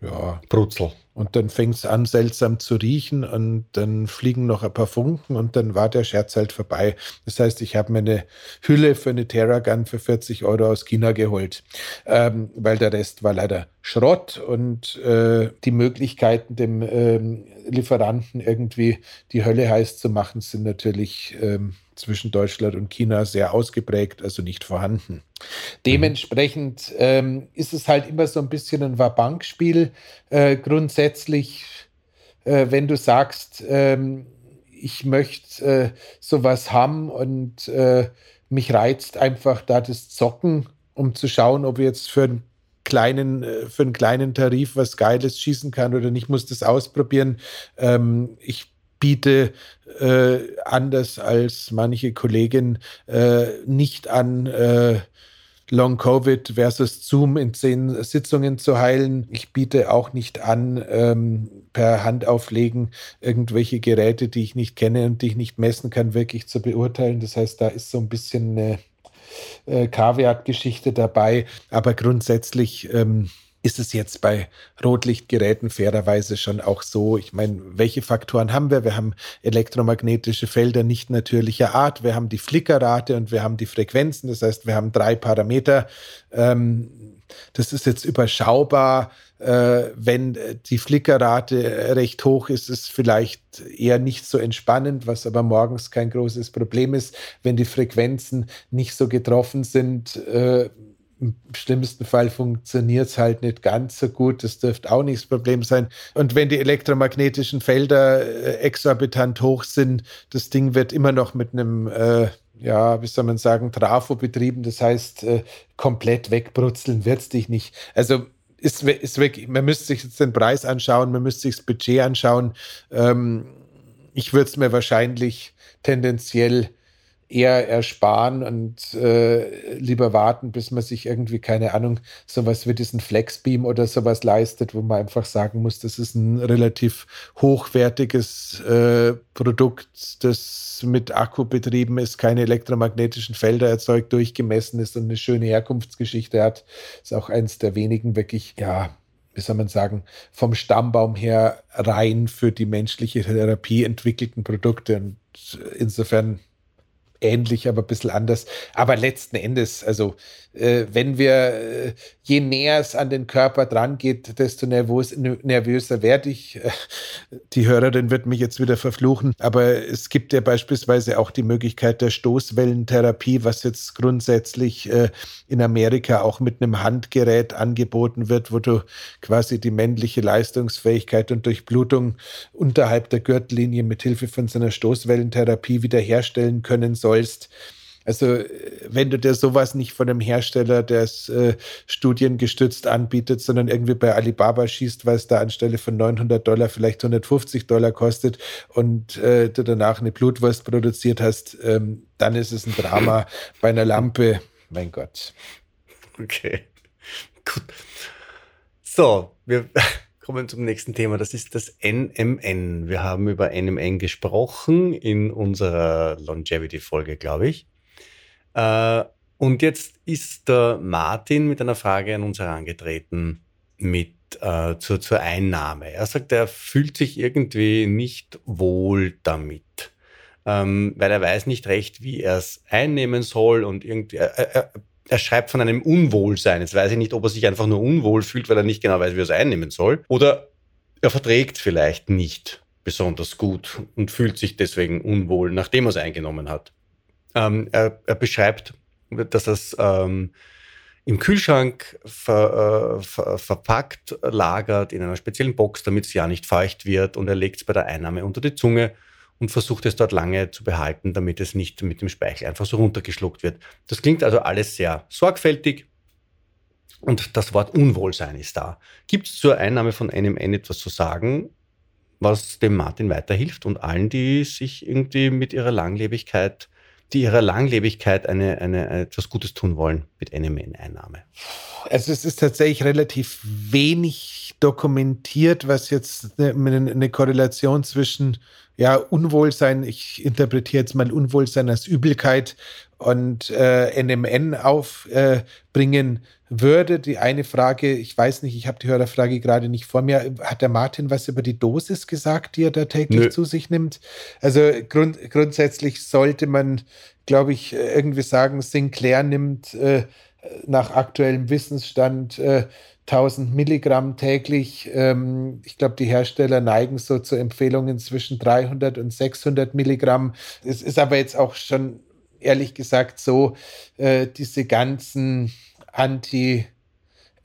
Ja. Brutzel. Und dann fängt es an, seltsam zu riechen und dann fliegen noch ein paar Funken und dann war der Scherz halt vorbei. Das heißt, ich habe mir eine Hülle für eine Terragun für 40 Euro aus China geholt, ähm, weil der Rest war leider Schrott und äh, die Möglichkeiten, dem ähm, Lieferanten irgendwie die Hölle heiß zu machen, sind natürlich ähm, zwischen Deutschland und China sehr ausgeprägt, also nicht vorhanden. Dementsprechend ähm, ist es halt immer so ein bisschen ein Wabankspiel. Äh, grundsätzlich, äh, wenn du sagst, ähm, ich möchte äh, sowas haben und äh, mich reizt einfach da das Zocken, um zu schauen, ob jetzt für einen kleinen, äh, für einen kleinen Tarif was Geiles schießen kann oder nicht, muss das ausprobieren. Ähm, ich biete äh, anders als manche Kollegin äh, nicht an, äh, Long Covid versus Zoom in zehn Sitzungen zu heilen. Ich biete auch nicht an, ähm, per Handauflegen irgendwelche Geräte, die ich nicht kenne und die ich nicht messen kann, wirklich zu beurteilen. Das heißt, da ist so ein bisschen eine äh, Kaviat-Geschichte dabei. Aber grundsätzlich ähm, ist es jetzt bei Rotlichtgeräten fairerweise schon auch so. Ich meine, welche Faktoren haben wir? Wir haben elektromagnetische Felder nicht natürlicher Art, wir haben die Flickerrate und wir haben die Frequenzen. Das heißt, wir haben drei Parameter. Ähm, das ist jetzt überschaubar. Äh, wenn die Flickerrate recht hoch ist, ist es vielleicht eher nicht so entspannend, was aber morgens kein großes Problem ist. Wenn die Frequenzen nicht so getroffen sind, äh, im schlimmsten Fall funktioniert es halt nicht ganz so gut. Das dürfte auch nicht das Problem sein. Und wenn die elektromagnetischen Felder äh, exorbitant hoch sind, das Ding wird immer noch mit einem äh, ja, wie soll man sagen, Trafo betrieben. Das heißt, äh, komplett wegbrutzeln wird es dich nicht. Also ist, ist weg. Man müsste sich jetzt den Preis anschauen, man müsste sich das Budget anschauen. Ähm, ich würde es mir wahrscheinlich tendenziell eher ersparen und äh, lieber warten, bis man sich irgendwie, keine Ahnung, sowas wie diesen Flexbeam oder sowas leistet, wo man einfach sagen muss, das ist ein relativ hochwertiges äh, Produkt, das mit Akku betrieben ist, keine elektromagnetischen Felder erzeugt, durchgemessen ist und eine schöne Herkunftsgeschichte hat. Ist auch eins der wenigen wirklich, ja, wie soll man sagen, vom Stammbaum her rein für die menschliche Therapie entwickelten Produkte. Und insofern ähnlich, aber ein bisschen anders. Aber letzten Endes, also äh, wenn wir, äh, je näher es an den Körper dran geht, desto nervös, nervöser werde ich. *laughs* Die Hörerin wird mich jetzt wieder verfluchen, aber es gibt ja beispielsweise auch die Möglichkeit der Stoßwellentherapie, was jetzt grundsätzlich äh, in Amerika auch mit einem Handgerät angeboten wird, wo du quasi die männliche Leistungsfähigkeit und Durchblutung unterhalb der Gürtellinie mit Hilfe von so einer Stoßwellentherapie wiederherstellen können sollst. Also wenn du dir sowas nicht von einem Hersteller, der es äh, studiengestützt anbietet, sondern irgendwie bei Alibaba schießt, weil es da anstelle von 900 Dollar vielleicht 150 Dollar kostet und äh, du danach eine Blutwurst produziert hast, ähm, dann ist es ein Drama. *clears throat* bei einer Lampe, mein Gott. Okay, gut. So, wir kommen zum nächsten Thema. Das ist das NMN. Wir haben über NMN gesprochen in unserer Longevity-Folge, glaube ich. Äh, und jetzt ist der Martin mit einer Frage an uns herangetreten mit äh, zur, zur Einnahme. Er sagt, er fühlt sich irgendwie nicht wohl damit, ähm, weil er weiß nicht recht, wie er es einnehmen soll und irgendwie er, er, er schreibt von einem Unwohlsein. Jetzt weiß ich nicht, ob er sich einfach nur unwohl fühlt, weil er nicht genau weiß, wie er es einnehmen soll. Oder er verträgt vielleicht nicht besonders gut und fühlt sich deswegen unwohl, nachdem er es eingenommen hat. Ähm, er, er, beschreibt, dass das ähm, im Kühlschrank ver, äh, ver, verpackt lagert in einer speziellen Box, damit es ja nicht feucht wird und er legt es bei der Einnahme unter die Zunge und versucht es dort lange zu behalten, damit es nicht mit dem Speichel einfach so runtergeschluckt wird. Das klingt also alles sehr sorgfältig und das Wort Unwohlsein ist da. Gibt es zur Einnahme von NMN etwas zu sagen, was dem Martin weiterhilft und allen, die sich irgendwie mit ihrer Langlebigkeit die ihrer Langlebigkeit eine, eine, etwas Gutes tun wollen mit NMN-Einnahme? Also es ist tatsächlich relativ wenig dokumentiert, was jetzt eine, eine Korrelation zwischen ja, Unwohlsein, ich interpretiere jetzt mal Unwohlsein als Übelkeit und äh, NMN aufbringen äh, würde. Die eine Frage, ich weiß nicht, ich habe die Hörerfrage gerade nicht vor mir. Hat der Martin was über die Dosis gesagt, die er da täglich Nö. zu sich nimmt? Also grund, grundsätzlich sollte man, glaube ich, irgendwie sagen, Sinclair nimmt äh, nach aktuellem Wissensstand äh, 1000 Milligramm täglich. Ähm, ich glaube, die Hersteller neigen so zu Empfehlungen zwischen 300 und 600 Milligramm. Es ist aber jetzt auch schon ehrlich gesagt so, äh, diese ganzen Anti-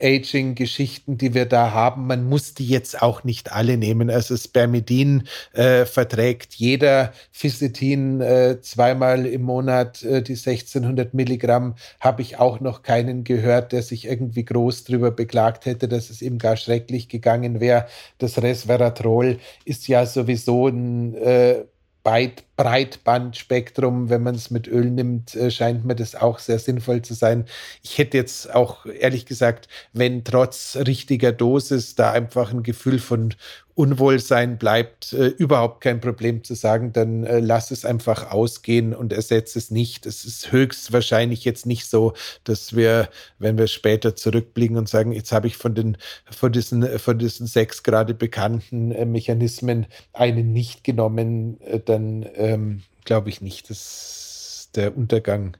Aging-Geschichten, die wir da haben, man muss die jetzt auch nicht alle nehmen. Also Spermidin äh, verträgt jeder, Physitin äh, zweimal im Monat äh, die 1600 Milligramm, habe ich auch noch keinen gehört, der sich irgendwie groß drüber beklagt hätte, dass es ihm gar schrecklich gegangen wäre. Das Resveratrol ist ja sowieso ein äh, Breit, Breitbandspektrum, wenn man es mit Öl nimmt, äh, scheint mir das auch sehr sinnvoll zu sein. Ich hätte jetzt auch ehrlich gesagt, wenn trotz richtiger Dosis da einfach ein Gefühl von Unwohlsein bleibt, äh, überhaupt kein Problem zu sagen, dann äh, lass es einfach ausgehen und ersetze es nicht. Es ist höchstwahrscheinlich jetzt nicht so, dass wir, wenn wir später zurückblicken und sagen, jetzt habe ich von den, von diesen, von diesen sechs gerade bekannten äh, Mechanismen einen nicht genommen, äh, dann ähm, glaube ich nicht, dass der Untergang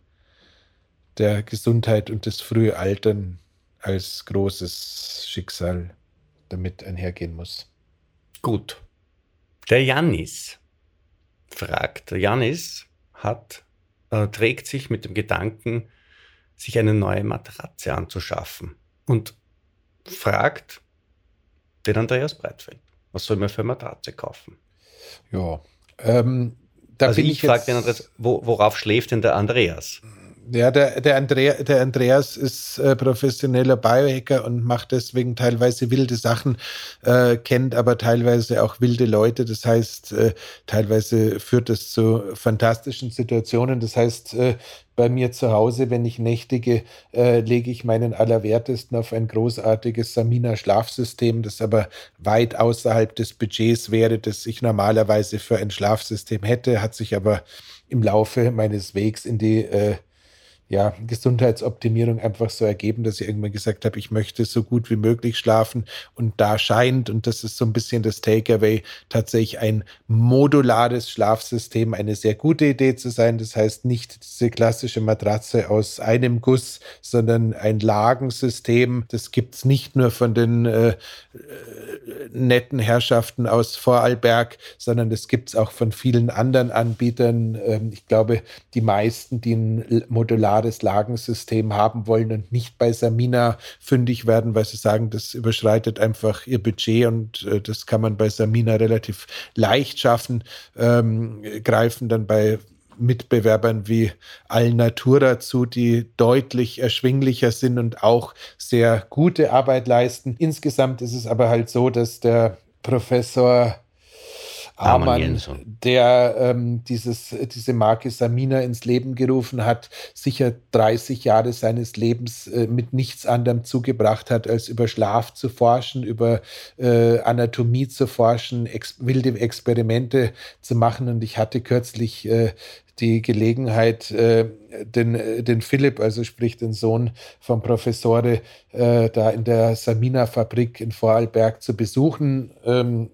der Gesundheit und des frühe Altern als großes Schicksal damit einhergehen muss. Gut. Der Janis fragt. Der Janis hat, äh, trägt sich mit dem Gedanken, sich eine neue Matratze anzuschaffen und fragt den Andreas Breitfeld, was soll man für eine Matratze kaufen? Ja, ähm, Da also ich, ich frage den Andreas, wo, worauf schläft denn der Andreas? Ja, der, der, Andrea, der Andreas ist äh, professioneller Biohacker und macht deswegen teilweise wilde Sachen, äh, kennt aber teilweise auch wilde Leute. Das heißt, äh, teilweise führt es zu fantastischen Situationen. Das heißt, äh, bei mir zu Hause, wenn ich nächtige, äh, lege ich meinen Allerwertesten auf ein großartiges Samina-Schlafsystem, das aber weit außerhalb des Budgets wäre, das ich normalerweise für ein Schlafsystem hätte, hat sich aber im Laufe meines Wegs in die äh, ja, Gesundheitsoptimierung einfach so ergeben, dass ich irgendwann gesagt habe, ich möchte so gut wie möglich schlafen. Und da scheint, und das ist so ein bisschen das Takeaway, tatsächlich ein modulares Schlafsystem eine sehr gute Idee zu sein. Das heißt nicht diese klassische Matratze aus einem Guss, sondern ein Lagensystem. Das gibt's nicht nur von den äh, netten Herrschaften aus Vorarlberg, sondern das gibt's auch von vielen anderen Anbietern. Ähm, ich glaube, die meisten, die ein modulares Lagensystem haben wollen und nicht bei Samina fündig werden, weil sie sagen, das überschreitet einfach ihr Budget und äh, das kann man bei Samina relativ leicht schaffen, ähm, greifen dann bei Mitbewerbern wie Alnatura zu, die deutlich erschwinglicher sind und auch sehr gute Arbeit leisten. Insgesamt ist es aber halt so, dass der Professor Amann, der ähm, dieses, diese Marke Samina ins Leben gerufen hat, sicher 30 Jahre seines Lebens äh, mit nichts anderem zugebracht hat, als über Schlaf zu forschen, über äh, Anatomie zu forschen, ex wilde Experimente zu machen. Und ich hatte kürzlich äh, die Gelegenheit, äh, den, den Philipp, also sprich den Sohn vom Professore, äh, da in der Samina-Fabrik in Vorarlberg zu besuchen. Ähm,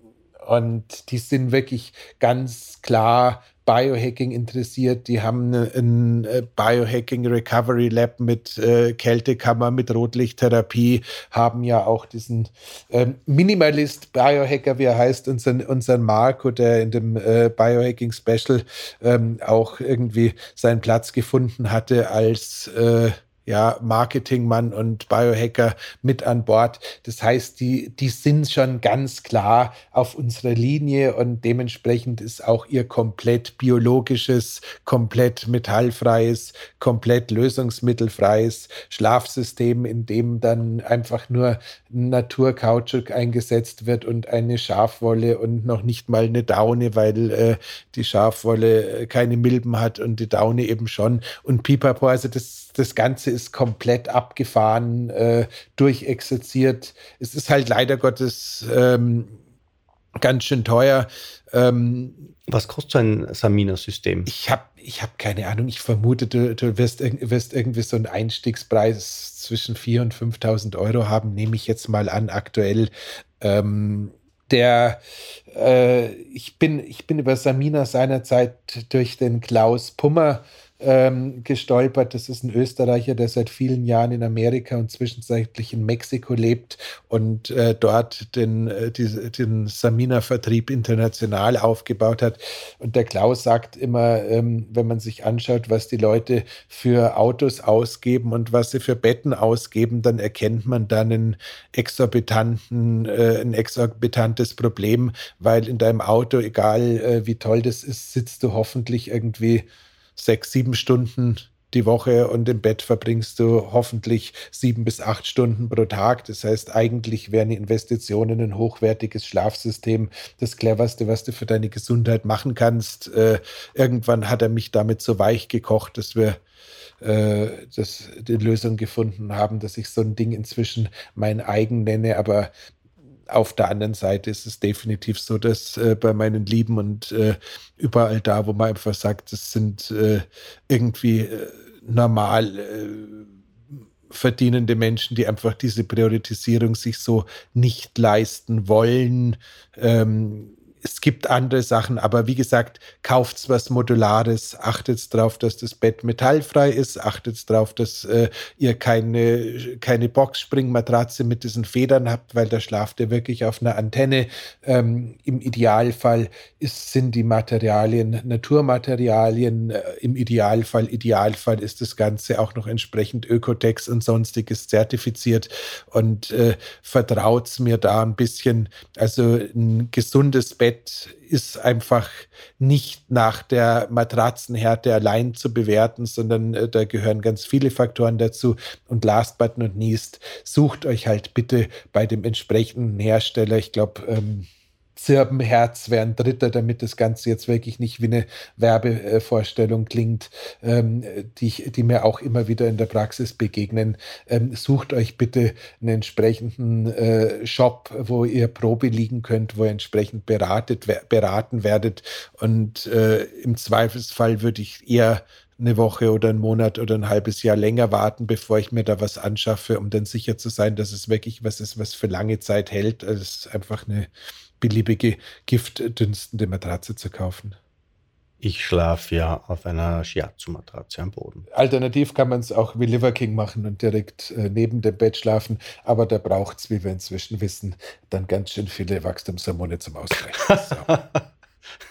und die sind wirklich ganz klar Biohacking interessiert. Die haben ein äh, Biohacking Recovery Lab mit äh, Kältekammer, mit Rotlichttherapie, haben ja auch diesen ähm, Minimalist Biohacker, wie er heißt, unseren, unseren Marco, der in dem äh, Biohacking Special ähm, auch irgendwie seinen Platz gefunden hatte als äh, ja, Marketingmann und Biohacker mit an Bord. Das heißt, die, die sind schon ganz klar auf unserer Linie und dementsprechend ist auch ihr komplett biologisches, komplett metallfreies, komplett lösungsmittelfreies Schlafsystem, in dem dann einfach nur Naturkautschuk eingesetzt wird und eine Schafwolle und noch nicht mal eine Daune, weil äh, die Schafwolle äh, keine Milben hat und die Daune eben schon. Und Pipapo, also das, das Ganze ist komplett abgefahren, äh, durchexerziert. Es ist halt leider Gottes ähm, ganz schön teuer. Ähm, Was kostet so ein Samina-System? Ich habe ich hab keine Ahnung. Ich vermute, du, du wirst, wirst irgendwie so einen Einstiegspreis zwischen 4.000 und 5.000 Euro haben, nehme ich jetzt mal an, aktuell. Ähm, der äh, ich bin ich bin über Samina seinerzeit durch den Klaus Pummer ähm, gestolpert. Das ist ein Österreicher, der seit vielen Jahren in Amerika und zwischenzeitlich in Mexiko lebt und äh, dort den, äh, die, den Samina-Vertrieb international aufgebaut hat. Und der Klaus sagt immer, ähm, wenn man sich anschaut, was die Leute für Autos ausgeben und was sie für Betten ausgeben, dann erkennt man dann einen exorbitanten, äh, ein exorbitantes Problem, weil in deinem Auto, egal äh, wie toll das ist, sitzt du hoffentlich irgendwie sechs, sieben Stunden die Woche und im Bett verbringst du hoffentlich sieben bis acht Stunden pro Tag. Das heißt, eigentlich wäre eine Investition in ein hochwertiges Schlafsystem das cleverste, was du für deine Gesundheit machen kannst. Äh, irgendwann hat er mich damit so weich gekocht, dass wir äh, die Lösung gefunden haben, dass ich so ein Ding inzwischen mein eigen nenne, aber auf der anderen Seite ist es definitiv so, dass äh, bei meinen Lieben und äh, überall da, wo man einfach sagt, das sind äh, irgendwie äh, normal äh, verdienende Menschen, die einfach diese Priorisierung sich so nicht leisten wollen. Ähm, es gibt andere Sachen, aber wie gesagt, kauft was Modulares, achtet darauf, dass das Bett metallfrei ist, achtet darauf, dass äh, ihr keine, keine Boxspringmatratze mit diesen Federn habt, weil da schlaft ihr wirklich auf einer Antenne. Ähm, Im Idealfall ist, sind die Materialien Naturmaterialien, äh, im Idealfall, Idealfall ist das Ganze auch noch entsprechend Ökotex und sonstiges zertifiziert und äh, vertraut mir da ein bisschen. Also ein gesundes Bett Bett ist einfach nicht nach der Matratzenhärte allein zu bewerten, sondern äh, da gehören ganz viele Faktoren dazu. Und last but not least, sucht euch halt bitte bei dem entsprechenden Hersteller, ich glaube, ähm, Zirbenherz wäre ein dritter, damit das Ganze jetzt wirklich nicht wie eine Werbevorstellung klingt, ähm, die, die mir auch immer wieder in der Praxis begegnen. Ähm, sucht euch bitte einen entsprechenden äh, Shop, wo ihr Probe liegen könnt, wo ihr entsprechend beratet, beraten werdet. Und äh, im Zweifelsfall würde ich eher eine Woche oder einen Monat oder ein halbes Jahr länger warten, bevor ich mir da was anschaffe, um dann sicher zu sein, dass es wirklich was ist, was für lange Zeit hält. Also es ist einfach eine beliebige giftdünstende Matratze zu kaufen. Ich schlafe ja auf einer Shiatsu-Matratze am Boden. Alternativ kann man es auch wie Liver King machen und direkt äh, neben dem Bett schlafen, aber da braucht es, wie wir inzwischen wissen, dann ganz schön viele Wachstumshormone zum Ausgleich. So.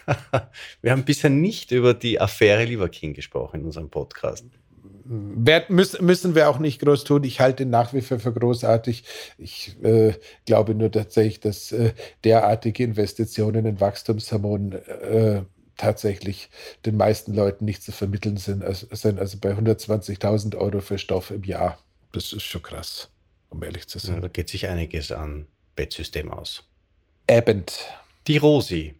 *laughs* wir haben bisher nicht über die Affäre Liver King gesprochen in unserem Podcast. Werd, müssen, müssen wir auch nicht groß tun. Ich halte ihn nach wie vor für großartig. Ich äh, glaube nur tatsächlich, dass äh, derartige Investitionen in Wachstumshormonen äh, tatsächlich den meisten Leuten nicht zu vermitteln sind. Also, also bei 120.000 Euro für Stoff im Jahr. Das ist schon krass, um ehrlich zu sein. Ja, da geht sich einiges an Bettsystem aus. Abend. Die Rosi.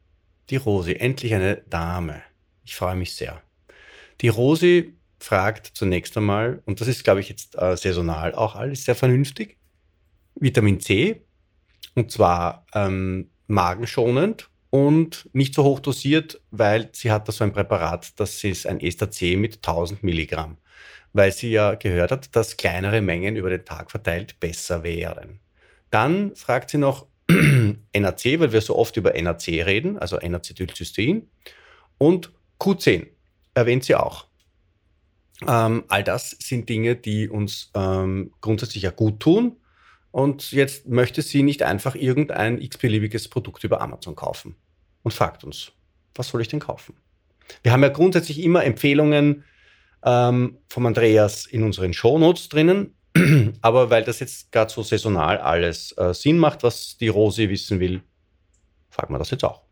Die Rosi, endlich eine Dame. Ich freue mich sehr. Die Rosi fragt zunächst einmal, und das ist, glaube ich, jetzt äh, saisonal auch alles sehr vernünftig, Vitamin C, und zwar ähm, magenschonend und nicht so hoch dosiert, weil sie hat da so ein Präparat, das ist ein Ester C mit 1000 Milligramm, weil sie ja gehört hat, dass kleinere Mengen über den Tag verteilt besser wären. Dann fragt sie noch *clears throat* NAC, weil wir so oft über NAC reden, also N-Acetylcystein, und Q10 erwähnt sie auch. Ähm, all das sind Dinge, die uns ähm, grundsätzlich ja gut tun. Und jetzt möchte sie nicht einfach irgendein x-beliebiges Produkt über Amazon kaufen und fragt uns, was soll ich denn kaufen? Wir haben ja grundsätzlich immer Empfehlungen ähm, vom Andreas in unseren Shownotes drinnen, *clears throat* aber weil das jetzt gerade so saisonal alles äh, Sinn macht, was die Rosi wissen will, fragen wir das jetzt auch.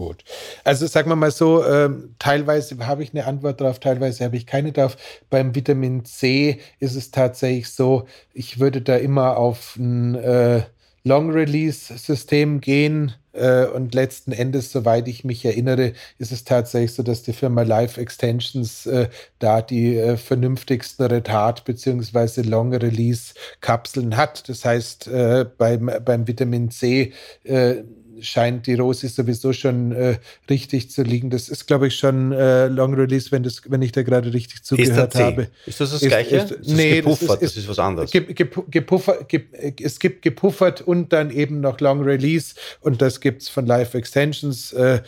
Gut. Also sagen wir mal so, äh, teilweise habe ich eine Antwort darauf, teilweise habe ich keine drauf. Beim Vitamin C ist es tatsächlich so, ich würde da immer auf ein äh, Long-Release-System gehen. Äh, und letzten Endes, soweit ich mich erinnere, ist es tatsächlich so, dass die Firma Life Extensions äh, da die äh, vernünftigsten Retard- bzw. Long-Release-Kapseln hat. Das heißt, äh, beim, beim Vitamin C äh, scheint die Rose sowieso schon äh, richtig zu liegen. Das ist, glaube ich, schon äh, Long Release, wenn, das, wenn ich da gerade richtig zugehört habe. Ist das das ist, Gleiche? Ist, ist, nee, gepuffert, das ist, das ist was anderes. Ge, ge, gepuffert, ge, es gibt gepuffert und dann eben noch Long Release und das gibt es von Live Extensions. Äh,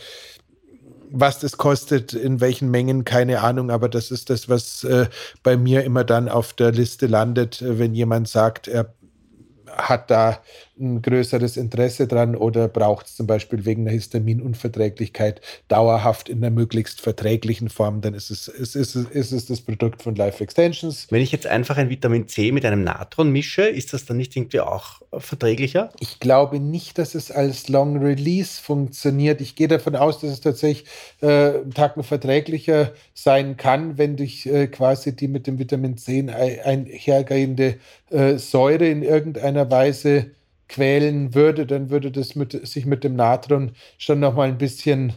was das kostet, in welchen Mengen, keine Ahnung, aber das ist das, was äh, bei mir immer dann auf der Liste landet, äh, wenn jemand sagt, er hat da ein größeres Interesse dran oder braucht es zum Beispiel wegen einer Histaminunverträglichkeit dauerhaft in einer möglichst verträglichen Form, dann ist es, ist, ist, ist es das Produkt von Life Extensions. Wenn ich jetzt einfach ein Vitamin C mit einem Natron mische, ist das dann nicht irgendwie auch verträglicher? Ich glaube nicht, dass es als Long Release funktioniert. Ich gehe davon aus, dass es tatsächlich äh, Tacken verträglicher sein kann, wenn durch äh, quasi die mit dem Vitamin C einhergehende äh, Säure in irgendeiner Weise quälen würde, dann würde das mit, sich mit dem Natron schon noch mal ein bisschen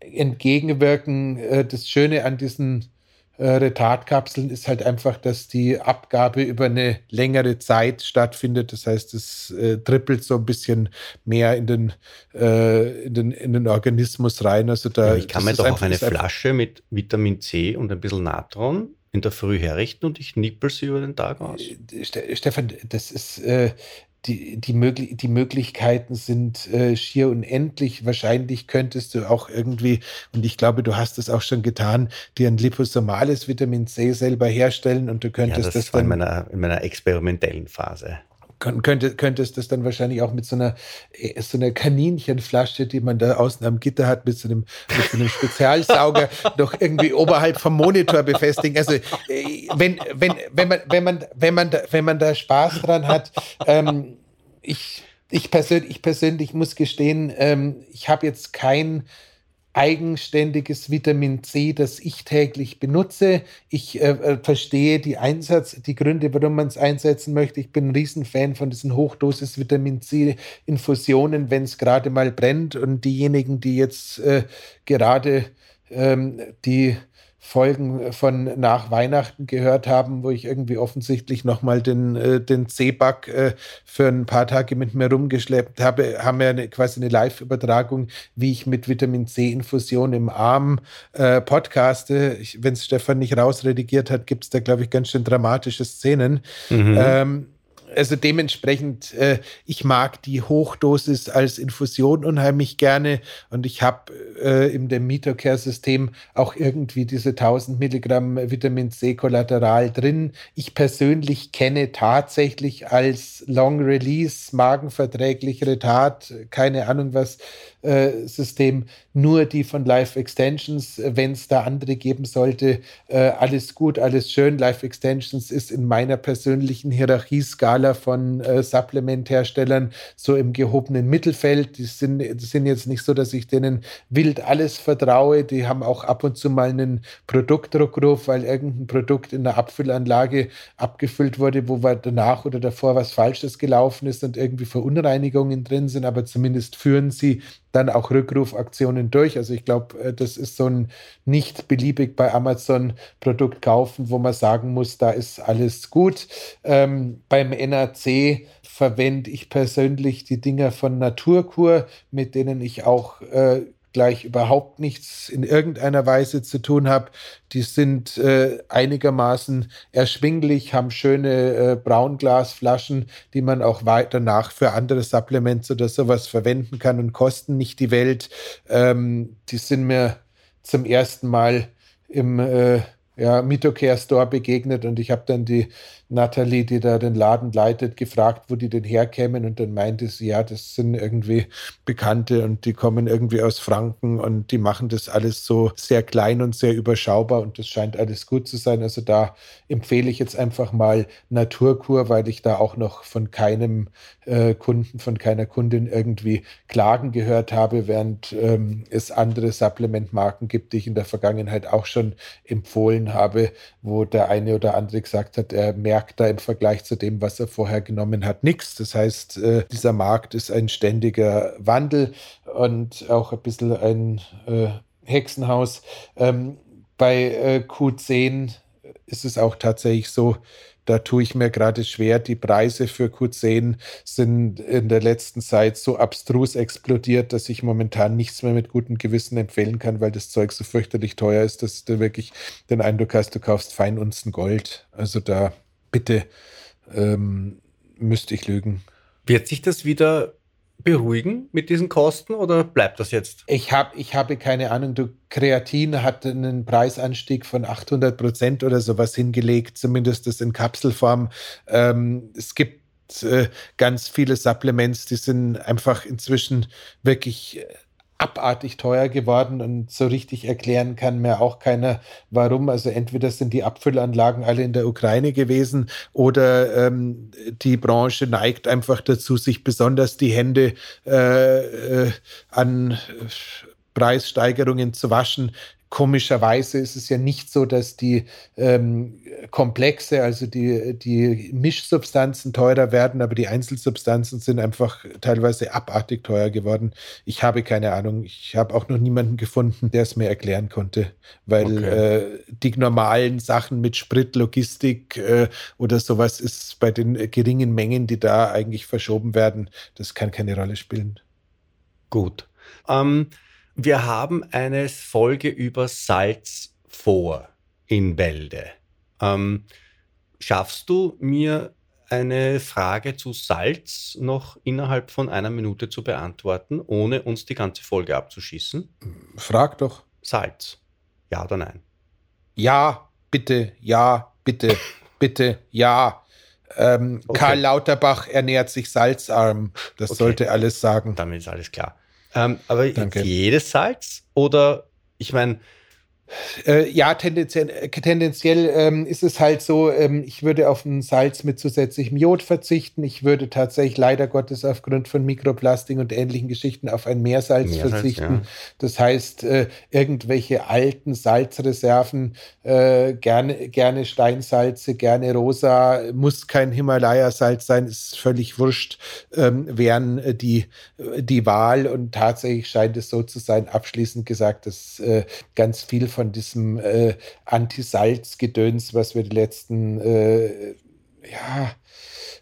entgegenwirken. Äh, das Schöne an diesen äh, Retardkapseln ist halt einfach, dass die Abgabe über eine längere Zeit stattfindet. Das heißt, es äh, trippelt so ein bisschen mehr in den, äh, in den, in den Organismus rein. Also da, ja, ich kann mir doch auch eine Flasche mit Vitamin C und ein bisschen Natron in der Früh herrichten und ich nippel sie über den Tag aus. Äh, Stefan, das ist, äh, die, die, möglich die Möglichkeiten sind äh, schier unendlich. Wahrscheinlich könntest du auch irgendwie, und ich glaube, du hast es auch schon getan, dir ein liposomales Vitamin C selber herstellen und du könntest ja, das, das dann. In meiner, in meiner experimentellen Phase könnte, könntest das dann wahrscheinlich auch mit so einer, äh, so einer Kaninchenflasche, die man da außen am Gitter hat, mit so einem, mit so einem Spezialsauger *laughs* noch irgendwie oberhalb vom Monitor befestigen. Also äh, wenn, wenn, wenn, man, wenn, man, wenn, man, da, wenn man da Spaß dran hat, ähm, ich Ich persönlich, ich persönlich muss gestehen, ähm, ich habe jetzt kein eigenständiges Vitamin C, das ich täglich benutze. Ich äh, äh verstehe die Einsatz, die Gründe, warum man es einsetzen möchte. Ich bin ein Riesenfan von diesen Hochdosis Vitamin C Infusionen, wenn es gerade mal brennt. Und diejenigen, die jetzt äh, gerade ähm, die Folgen von nach Weihnachten gehört haben, wo ich irgendwie offensichtlich nochmal den, äh, den C-Bug äh, für ein paar Tage mit mir rumgeschleppt habe, haben wir eine, quasi eine Live-Übertragung, wie ich mit Vitamin C-Infusion im Arm äh, podcaste. Wenn es Stefan nicht rausredigiert hat, gibt es da, glaube ich, ganz schön dramatische Szenen. Mhm. Ähm, also dementsprechend, äh, ich mag die Hochdosis als Infusion unheimlich gerne und ich habe äh, im Demetocare-System auch irgendwie diese 1000 Milligramm Vitamin C Kollateral drin. Ich persönlich kenne tatsächlich als Long Release magenverträglich Retard, keine Ahnung was, System, nur die von Life Extensions. Wenn es da andere geben sollte, äh, alles gut, alles schön. Life Extensions ist in meiner persönlichen Hierarchieskala von äh, Supplementherstellern so im gehobenen Mittelfeld. Die sind, die sind jetzt nicht so, dass ich denen wild alles vertraue. Die haben auch ab und zu mal einen Produktdruckruf, weil irgendein Produkt in der Abfüllanlage abgefüllt wurde, wo danach oder davor was Falsches gelaufen ist und irgendwie Verunreinigungen drin sind, aber zumindest führen sie dann auch Rückrufaktionen durch. Also ich glaube, äh, das ist so ein nicht beliebig bei Amazon Produkt kaufen, wo man sagen muss, da ist alles gut. Ähm, beim NAC verwende ich persönlich die Dinger von Naturkur, mit denen ich auch äh, gleich überhaupt nichts in irgendeiner Weise zu tun habe. Die sind äh, einigermaßen erschwinglich, haben schöne äh, Braunglasflaschen, die man auch danach für andere Supplements oder sowas verwenden kann und kosten nicht die Welt. Ähm, die sind mir zum ersten Mal im äh, ja, Mitocare Store begegnet und ich habe dann die Natalie, die da den Laden leitet, gefragt, wo die denn herkämen und dann meinte sie, ja, das sind irgendwie Bekannte und die kommen irgendwie aus Franken und die machen das alles so sehr klein und sehr überschaubar und das scheint alles gut zu sein. Also da empfehle ich jetzt einfach mal Naturkur, weil ich da auch noch von keinem äh, Kunden, von keiner Kundin irgendwie Klagen gehört habe, während ähm, es andere Supplementmarken gibt, die ich in der Vergangenheit auch schon empfohlen habe, wo der eine oder andere gesagt hat, er merkt merkt da im Vergleich zu dem, was er vorher genommen hat, nichts. Das heißt, äh, dieser Markt ist ein ständiger Wandel und auch ein bisschen ein äh, Hexenhaus. Ähm, bei äh, Q10 ist es auch tatsächlich so, da tue ich mir gerade schwer. Die Preise für Q10 sind in der letzten Zeit so abstrus explodiert, dass ich momentan nichts mehr mit gutem Gewissen empfehlen kann, weil das Zeug so fürchterlich teuer ist, dass du wirklich den Eindruck hast, du kaufst Feinunzen Gold. Also da bitte ähm, müsste ich lügen. Wird sich das wieder beruhigen mit diesen Kosten oder bleibt das jetzt? Ich, hab, ich habe keine Ahnung. Du, Kreatin hat einen Preisanstieg von 800 Prozent oder sowas hingelegt, zumindest das in Kapselform. Ähm, es gibt äh, ganz viele Supplements, die sind einfach inzwischen wirklich äh, abartig teuer geworden und so richtig erklären kann mir auch keiner, warum. Also entweder sind die Abfüllanlagen alle in der Ukraine gewesen oder ähm, die Branche neigt einfach dazu, sich besonders die Hände äh, äh, an Preissteigerungen zu waschen. Komischerweise ist es ja nicht so, dass die ähm, Komplexe, also die, die Mischsubstanzen teurer werden, aber die Einzelsubstanzen sind einfach teilweise abartig teuer geworden. Ich habe keine Ahnung. Ich habe auch noch niemanden gefunden, der es mir erklären konnte, weil okay. äh, die normalen Sachen mit Sprit, Logistik äh, oder sowas ist bei den geringen Mengen, die da eigentlich verschoben werden, das kann keine Rolle spielen. Gut. Ähm, wir haben eine Folge über Salz vor in Bälde. Ähm, schaffst du mir eine Frage zu Salz noch innerhalb von einer Minute zu beantworten, ohne uns die ganze Folge abzuschießen? Frag doch. Salz. Ja oder nein? Ja, bitte, ja, bitte, *laughs* bitte, ja. Ähm, okay. Karl Lauterbach ernährt sich salzarm. Das okay. sollte alles sagen. Damit ist alles klar. Ähm, aber Danke. jedes Salz? Oder ich meine, Äh, ja, tendenziell, äh, tendenziell ähm, ist es halt so, ähm, ich würde auf ein Salz mit zusätzlichem Jod verzichten. Ich würde tatsächlich leider Gottes aufgrund von Mikroplastik und ähnlichen Geschichten auf ein Meersalz, Meersalz verzichten. Ja. Das heißt, äh, irgendwelche alten Salzreserven, äh, gerne, gerne Steinsalze, gerne rosa, muss kein Himalaya-Salz sein, ist völlig wurscht, ähm, wären äh, die, die Wahl. Und tatsächlich scheint es so zu sein, abschließend gesagt, dass äh, ganz viel von von diesem äh, Anti-Salz-Gedöns, was wir die letzten äh, ja,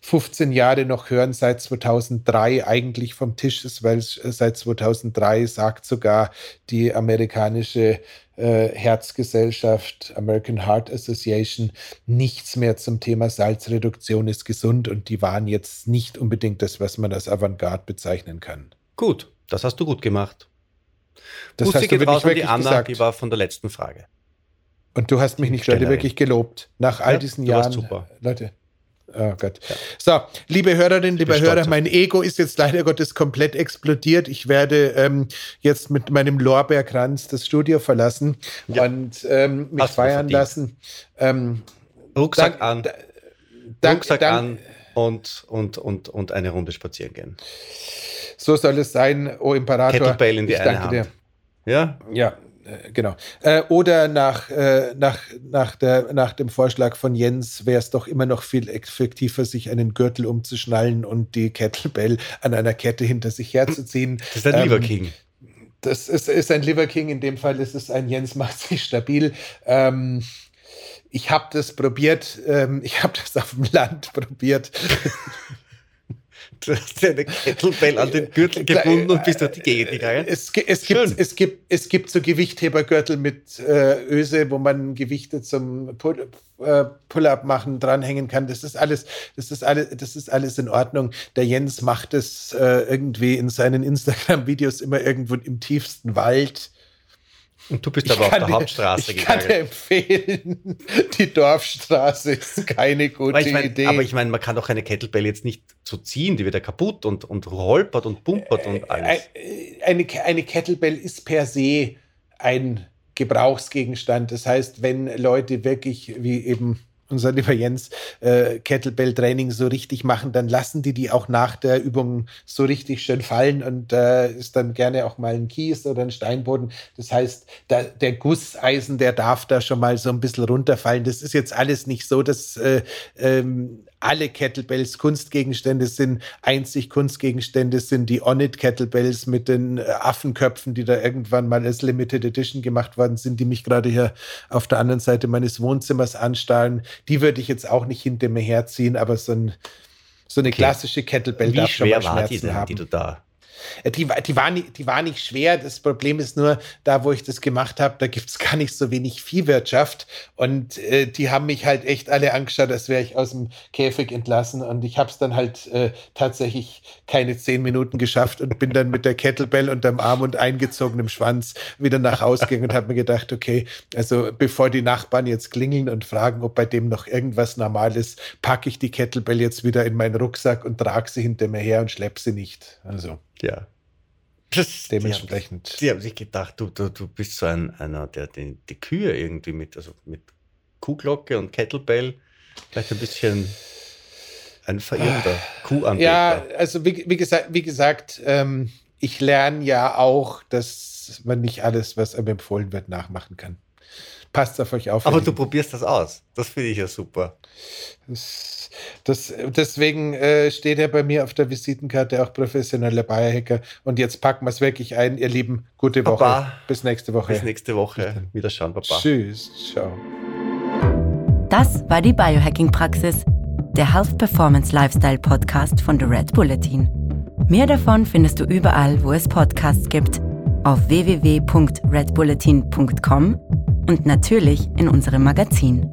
15 Jahre noch hören, seit 2003 eigentlich vom Tisch ist, weil seit 2003 sagt sogar die amerikanische äh, Herzgesellschaft American Heart Association nichts mehr zum Thema Salzreduktion ist gesund und die waren jetzt nicht unbedingt das, was man als Avantgarde bezeichnen kann. Gut, das hast du gut gemacht. Das Grüße geht raus an die Anna, gesagt. die war von der letzten Frage. Und du hast mich nicht gerade wirklich gelobt. Nach all ja, diesen Jahren. super. Leute. Oh Gott. Ja. So, liebe Hörerinnen, liebe Hörer, mein Ego ist jetzt leider Gottes komplett explodiert. Ich werde ähm, jetzt mit meinem Lorbeerkranz das Studio verlassen ja. und ähm, mich Hast feiern lassen. Ähm, Rucksack dank, an. Dank, Rucksack dank, an und, und, und, und eine Runde spazieren gehen. So soll es sein, oh Imperator. Kettlebell in die ich eine Hand. Dir. Ja? Ja, äh, genau. Äh, oder nach, äh, nach, nach, der, nach dem Vorschlag von Jens wäre es doch immer noch viel effektiver, sich einen Gürtel umzuschnallen und die Kettlebell an einer Kette hinter sich herzuziehen. Das ist ein ähm, Liver King. Das ist, ist ein Liver King, in dem Fall ist es ein Jens macht sich stabil. Ähm, ich habe das probiert, ähm, ich habe das auf dem Land probiert. Du hast eine Kettlebell an den Gürtel gebunden und bist durch die Gegend gegangen. Es, es, gibt, es, gibt, es gibt so Gewichthebergürtel mit äh, Öse, wo man Gewichte zum äh, Pull-up machen dranhängen kann. Das ist alles, das ist alles, das ist alles in Ordnung. Der Jens macht es äh, irgendwie in seinen Instagram-Videos immer irgendwo im tiefsten Wald und du bist aber auf der dir, Hauptstraße ich gegangen. Ich kann dir empfehlen, *laughs* die Dorfstraße ist keine gute aber ich mein, Idee. Aber ich meine, man kann doch eine Kettlebell jetzt nicht so ziehen, die wird ja kaputt und, und holpert und pumpert und äh, alles. Eine, eine Kettlebell ist per se ein Gebrauchsgegenstand. Das heißt, wenn Leute wirklich, wie eben unser lieber Jens, äh, Kettlebell-Training so richtig machen, dann lassen die die auch nach der Übung so richtig schön fallen und äh, ist dann gerne auch mal ein Kies oder ein Steinboden. Das heißt, da, der Gusseisen, der darf da schon mal so ein bisschen runterfallen. Das ist jetzt alles nicht so, dass äh, ähm, alle Kettlebells Kunstgegenstände sind. Einzig Kunstgegenstände sind die Onit Kettlebells mit den äh, Affenköpfen, die da irgendwann mal als Limited Edition gemacht worden sind, die mich gerade hier auf der anderen Seite meines Wohnzimmers anstarren. Die würde ich jetzt auch nicht hinter mir herziehen, aber so, ein, so eine okay. klassische Kettlebell Wie darf schon mal Schmerzen die denn, haben. Die du da die, die, war nicht, die war nicht schwer. Das Problem ist nur, da wo ich das gemacht habe, da gibt es gar nicht so wenig Viehwirtschaft. Und äh, die haben mich halt echt alle angeschaut, als wäre ich aus dem Käfig entlassen. Und ich habe es dann halt äh, tatsächlich keine zehn Minuten geschafft und bin dann mit der Kettlebell unterm Arm und eingezogenem Schwanz wieder nach Hause gegangen und habe mir gedacht, okay, also bevor die Nachbarn jetzt klingeln und fragen, ob bei dem noch irgendwas normal ist, packe ich die Kettlebell jetzt wieder in meinen Rucksack und trage sie hinter mir her und schleppe sie nicht. Also. Ja. Das, Dementsprechend. Die haben, die haben sich gedacht, du, du, du bist so ein, einer, der die, die Kühe irgendwie mit, also mit Kuhglocke und Kettlebell vielleicht ein bisschen ein verirrter Kuhanbeter. Ja, also wie, wie gesagt, wie gesagt ähm, ich lerne ja auch, dass man nicht alles, was einem empfohlen wird, nachmachen kann. Passt auf euch auf. Aber du probierst das aus. Das finde ich ja super. Das das, deswegen äh, steht ja bei mir auf der Visitenkarte auch professioneller Biohacker. Und jetzt packen wir es wirklich ein, ihr Lieben. Gute Woche. Baba. Bis nächste Woche. Bis nächste Woche. Wieder schauen, Papa. Tschüss. Ciao. Das war die Biohacking-Praxis, der Health Performance Lifestyle Podcast von The Red Bulletin. Mehr davon findest du überall, wo es Podcasts gibt, auf www.redbulletin.com und natürlich in unserem Magazin.